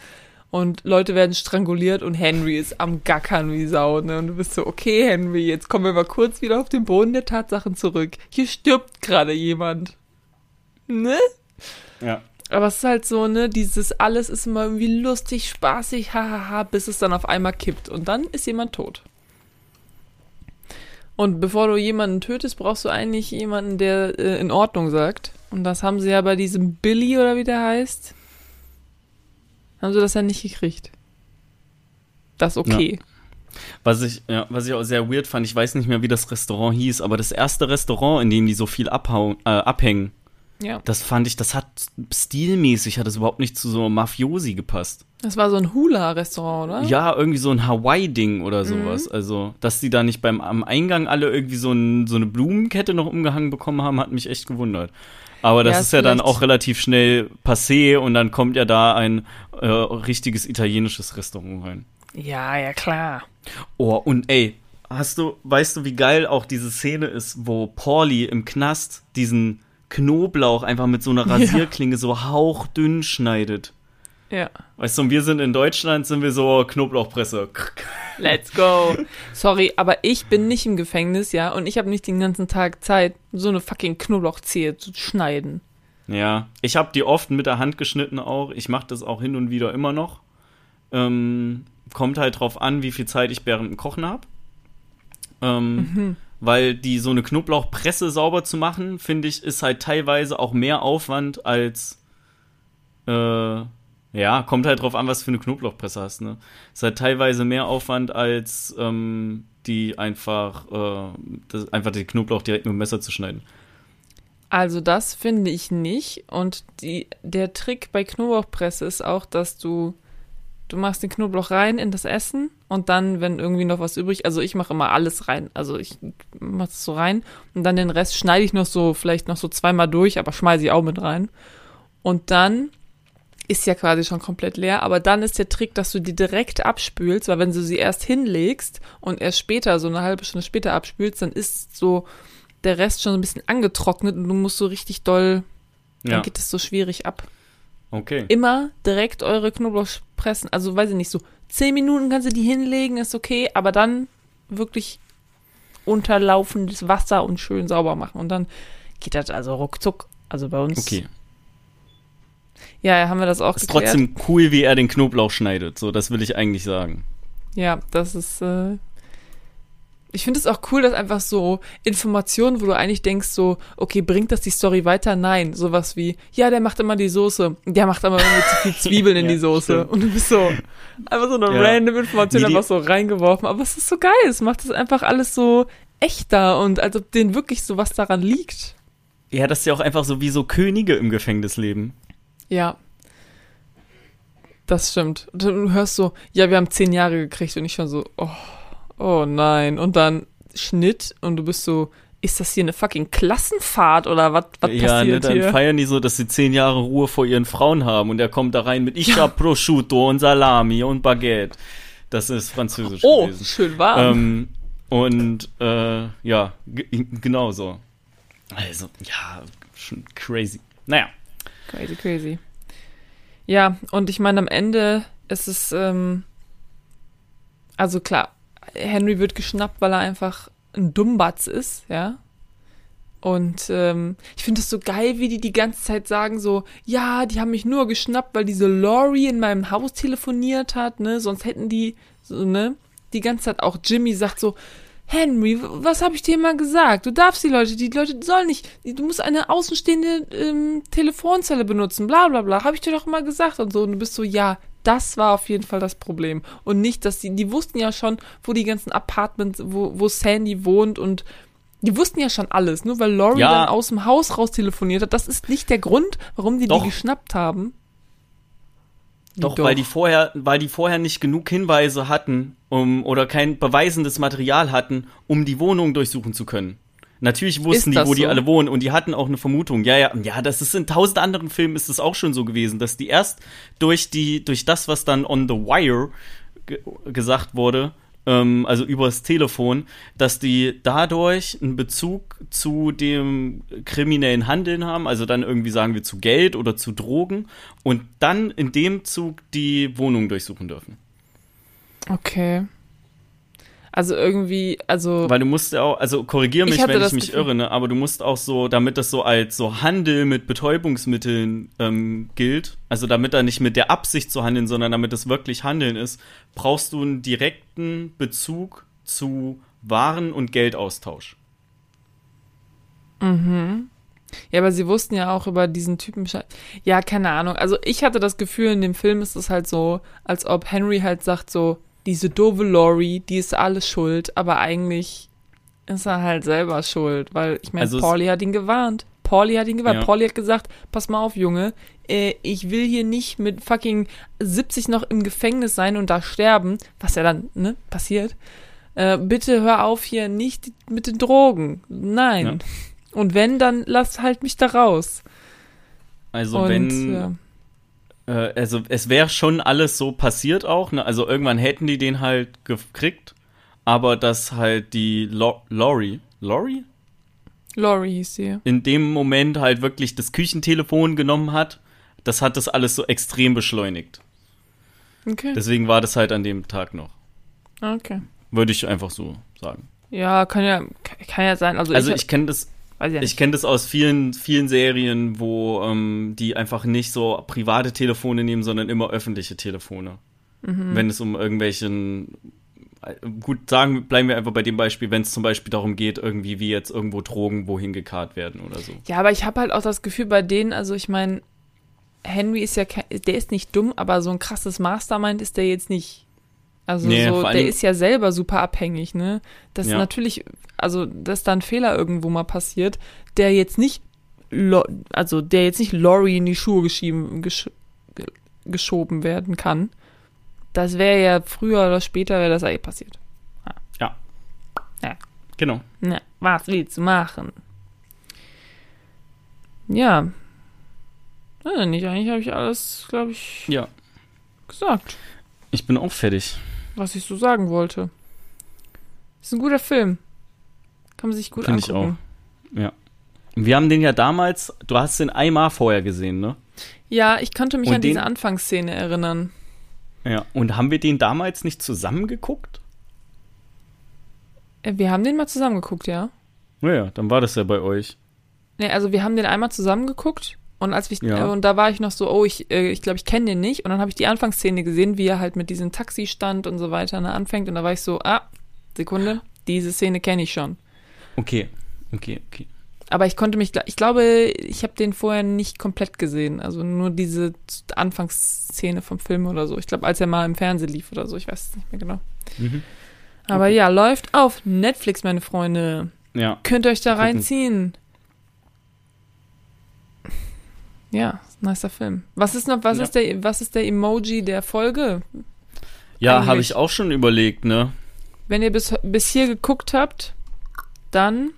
Und Leute werden stranguliert und Henry ist am Gackern wie Sau. Ne? Und du bist so, okay, Henry, jetzt kommen wir mal kurz wieder auf den Boden der Tatsachen zurück. Hier stirbt gerade jemand. Ne? Ja. Aber es ist halt so, ne, dieses alles ist immer irgendwie lustig, spaßig, hahaha, bis es dann auf einmal kippt und dann ist jemand tot. Und bevor du jemanden tötest, brauchst du eigentlich jemanden, der äh, in Ordnung sagt. Und das haben sie ja bei diesem Billy oder wie der heißt, haben sie das ja nicht gekriegt. Das ist okay. Was ich, ja, was ich auch sehr weird fand, ich weiß nicht mehr, wie das Restaurant hieß, aber das erste Restaurant, in dem die so viel abhauen, äh, abhängen, Ja. das fand ich, das hat stilmäßig, hat das überhaupt nicht zu so Mafiosi gepasst. Das war so ein Hula-Restaurant, oder? Ja, irgendwie so ein Hawaii-Ding oder Mhm. sowas. Also, dass die da nicht beim am Eingang alle irgendwie so, ein, so eine Blumenkette noch umgehangen bekommen haben, hat mich echt gewundert. Aber das Ja, ist ja dann auch relativ schnell passé und dann kommt ja da ein äh, richtiges italienisches Restaurant rein. Ja, ja, klar. Oh, und ey, hast du, weißt du, wie geil auch diese Szene ist, wo Pauli im Knast diesen Knoblauch einfach mit so einer Ja. Rasierklinge so hauchdünn schneidet? Ja. Weißt du, und wir sind in Deutschland, sind wir so Knoblauchpresse. Let's go. Sorry, aber ich bin nicht im Gefängnis, ja, und ich habe nicht den ganzen Tag Zeit, so eine fucking Knoblauchzehe zu schneiden. Ja, ich habe die oft mit der Hand geschnitten auch. Ich mache das auch hin und wieder immer noch. Ähm, kommt halt drauf an, wie viel Zeit ich während dem Kochen habe. Ähm, Weil die so eine Knoblauchpresse sauber zu machen, finde ich, ist halt teilweise auch mehr Aufwand als äh, ja, kommt halt drauf an, was für eine Knoblauchpresse hast, ne? Ist halt teilweise mehr Aufwand als ähm, die einfach, äh, das, einfach den Knoblauch direkt mit dem Messer zu schneiden. Also das finde ich nicht. Und die, der Trick bei Knoblauchpresse ist auch, dass du, du machst den Knoblauch rein in das Essen und dann, wenn irgendwie noch was übrig, also ich mache immer alles rein. Also ich mache es so rein und dann den Rest schneide ich noch so, vielleicht noch so zweimal durch, aber schmeiße ich auch mit rein. Und dann ist ja quasi schon komplett leer, aber dann ist der Trick, dass du die direkt abspülst, weil wenn du sie erst hinlegst und erst später, so eine halbe Stunde später abspülst, dann ist so der Rest schon so ein bisschen angetrocknet und du musst so richtig doll, dann Ja. geht es so schwierig ab. Okay. Immer direkt eure Knoblauch pressen, also weiß ich nicht, so zehn Minuten kannst du die hinlegen, ist okay, aber dann wirklich unterlaufendes Wasser und schön sauber machen und dann geht das also ruckzuck. Also bei uns. Okay. Ja, haben wir das auch Ist geklärt. trotzdem cool, wie er den Knoblauch schneidet. So, das will ich eigentlich sagen. Ja, das ist. Äh ich finde es auch cool, dass einfach so Informationen, wo du eigentlich denkst, so, okay, bringt das die Story weiter? Nein. Sowas wie, ja, der macht immer die Soße. Der macht aber irgendwie zu viel Zwiebeln in Ja, die Soße. stimmt. Und du bist so, einfach so eine Ja. random Information einfach so reingeworfen. Aber es ist so geil. Es macht es einfach alles so echter und als ob denen wirklich so was daran liegt. Ja, das ist ja auch einfach so wie so Könige im Gefängnis leben. Ja. Das stimmt. Und du hörst so, ja, wir haben zehn Jahre gekriegt und ich schon so, oh, oh nein. Und dann Schnitt und du bist so, ist das hier eine fucking Klassenfahrt oder was was ja, ne, passiert dann hier? feiern die so, dass sie zehn Jahre Ruhe vor ihren Frauen haben und er kommt da rein mit Ich hab Prosciutto und Salami und Baguette. Das ist französisch Oh, gewesen. schön warm. Ähm, und äh, ja, genau so. Also, ja, schon crazy. Naja, Crazy, crazy. Ja, und ich meine, am Ende ist es, ähm, also klar, Henry wird geschnappt, weil er einfach ein Dummbatz ist, ja. Und ähm, ich finde es so geil, wie die die ganze Zeit sagen so, ja, die haben mich nur geschnappt, weil diese Lori in meinem Haus telefoniert hat, ne, sonst hätten die, so, ne, die ganze Zeit auch Jimmy sagt so, Henry, was habe ich dir mal gesagt? Du darfst die Leute, die Leute sollen nicht, du musst eine außenstehende ähm, Telefonzelle benutzen, bla bla bla, habe ich dir doch immer gesagt und so. Und du bist so, ja, das war auf jeden Fall das Problem. Und nicht, dass die, die wussten ja schon, wo die ganzen Apartments, wo, wo Sandy wohnt und die wussten ja schon alles, nur weil Laurie Ja. dann aus dem Haus raus telefoniert hat. Das ist nicht der Grund, warum die Doch. die geschnappt haben. Doch, weil die vorher, weil die vorher nicht genug Hinweise hatten, um oder kein beweisendes Material hatten, um die Wohnung durchsuchen zu können. Natürlich wussten die, wo die so? alle wohnen und die hatten auch eine Vermutung. Ja, ja, ja, das ist in tausend anderen Filmen ist es auch schon so gewesen, dass die erst durch die, durch das, was dann on the wire ge gesagt wurde, ähm, also übers Telefon, dass die dadurch einen Bezug zu dem kriminellen Handeln haben, also dann irgendwie sagen wir zu Geld oder zu Drogen und dann in dem Zug die Wohnung durchsuchen dürfen. Okay. Also irgendwie, also. Weil du musst ja auch, also korrigier Ich mich, hatte wenn ich mich Gefühl- irre, ne? aber du musst auch so, damit das so als so Handel mit Betäubungsmitteln ähm, gilt, also damit da nicht mit der Absicht zu handeln, sondern damit es wirklich Handeln ist, brauchst du einen direkten Bezug zu Waren- und Geldaustausch. Ja, aber sie wussten ja auch über diesen Typen. Ja, keine Ahnung. Also ich hatte das Gefühl, in dem Film ist es halt so, als ob Henry halt sagt so, diese doofe Lori, die ist alles schuld, aber eigentlich ist er halt selber schuld, weil ich meine, Also Pauli hat ihn gewarnt. Pauli hat ihn gewarnt. Ja. Pauli hat gesagt, pass mal auf, Junge, äh, ich will hier nicht mit fucking 70 noch im Gefängnis sein und da sterben, was ja dann, ne, passiert. Äh, bitte hör auf hier nicht mit den Drogen. Nein. Und wenn, dann lass halt mich da raus. Also und, wenn, ja. Äh, also es wäre schon alles so passiert auch, ne? Also irgendwann hätten die den halt gekriegt, aber dass halt die Lo Lori, Lori? Laurie hieß sie. in dem Moment halt wirklich das Küchentelefon genommen hat, das hat das alles so extrem beschleunigt. Okay. Deswegen war das halt an dem Tag noch. okay. Würde ich einfach so sagen. Ja, kann ja, kann ja sein. Also, Also ich, ich kenne das, weiß ja ich kenne das aus vielen, vielen Serien, wo ähm, die einfach nicht so private Telefone nehmen, sondern immer öffentliche Telefone. Mhm. Wenn es um irgendwelchen äh, Gut, sagen, bleiben wir einfach bei dem Beispiel, wenn es zum Beispiel darum geht, irgendwie wie jetzt irgendwo Drogen wohin gekarrt werden oder so. Ja, aber ich habe halt auch das Gefühl bei denen, also ich meine, Henry ist ja, der ist nicht dumm, aber so ein krasses Mastermind ist der jetzt nicht. Also Nee, so, der ist ja selber super abhängig, ne? Das ist Ja. natürlich, also dass da ein Fehler irgendwo mal passiert, der jetzt nicht, Lo also der jetzt nicht Laurie in die Schuhe geschieben, gesch ge- geschoben werden kann. Das wäre ja früher oder später wäre das eh passiert. Genau. Na, was willst du machen? Ja. Ja, nicht, eigentlich habe ich alles, glaube ich, Ja. gesagt. Ich bin auch fertig. Was ich so sagen wollte. Ist ein guter Film. Kann man sich gut Finde ich angucken. Ja. Wir haben den ja damals, du hast den einmal vorher gesehen, ne? Ja, ich konnte mich Und an diese den- Anfangsszene erinnern. Ja. Und haben wir den damals nicht zusammen geguckt? Äh, Wir haben den mal zusammen geguckt, ja. Naja, dann war das ja bei euch. Nee, also wir haben den einmal zusammen geguckt und als ich Ja. äh, und da war ich noch so, oh, ich äh, ich glaube, ich kenne den nicht und dann habe ich die Anfangsszene gesehen, wie er halt mit diesem Taxi stand und so weiter ne, anfängt und da war ich so, ah, Sekunde, diese Szene kenne ich schon. Okay. Okay, okay. Aber ich konnte mich, ich glaube, ich habe den vorher nicht komplett gesehen. Also nur diese Anfangsszene vom Film oder so. Ich glaube, als er mal im Fernsehen lief oder so. Ich weiß es nicht mehr genau. Mhm. Aber Okay. ja, läuft auf Netflix, meine Freunde. Ja. Könnt ihr euch da reinziehen. Ja, nicer Film. Was ist noch, was Ja. ist der, was ist der Emoji der Folge? Ja, habe ich auch schon überlegt, ne? Wenn ihr bis, bis hier geguckt habt, dann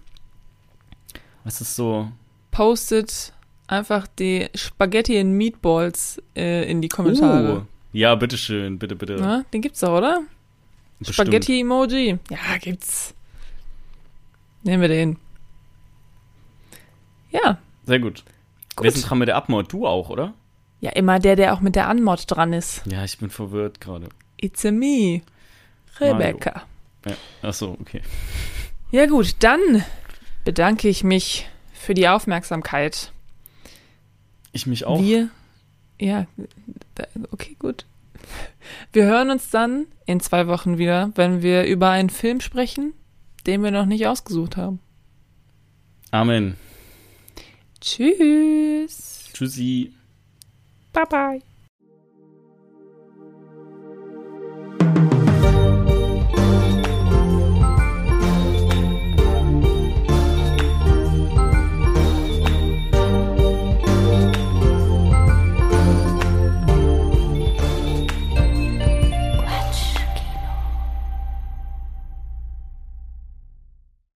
Was ist so? postet einfach die Spaghetti and Meatballs äh, in die Kommentare. Uh, ja, bitteschön, bitte, bitte. Na, den gibt's doch, oder? Spaghetti-Emoji. Ja, gibt's. Nehmen wir den. Ja, Sehr gut. Gut. Wer ist denn dran mit der Abmord? Du auch, oder? Ja, immer der, der auch mit der Anmod dran ist. Ja, ich bin verwirrt gerade. It's a me. Rebecca. Ja. Ach so, okay. Ja gut, dann bedanke ich mich für die Aufmerksamkeit. Ich mich auch. Wir, ja, okay, gut. Wir hören uns dann in zwei Wochen wieder, wenn wir über einen Film sprechen, den wir noch nicht ausgesucht haben. Amen. Tschüss. Tschüssi. Bye bye.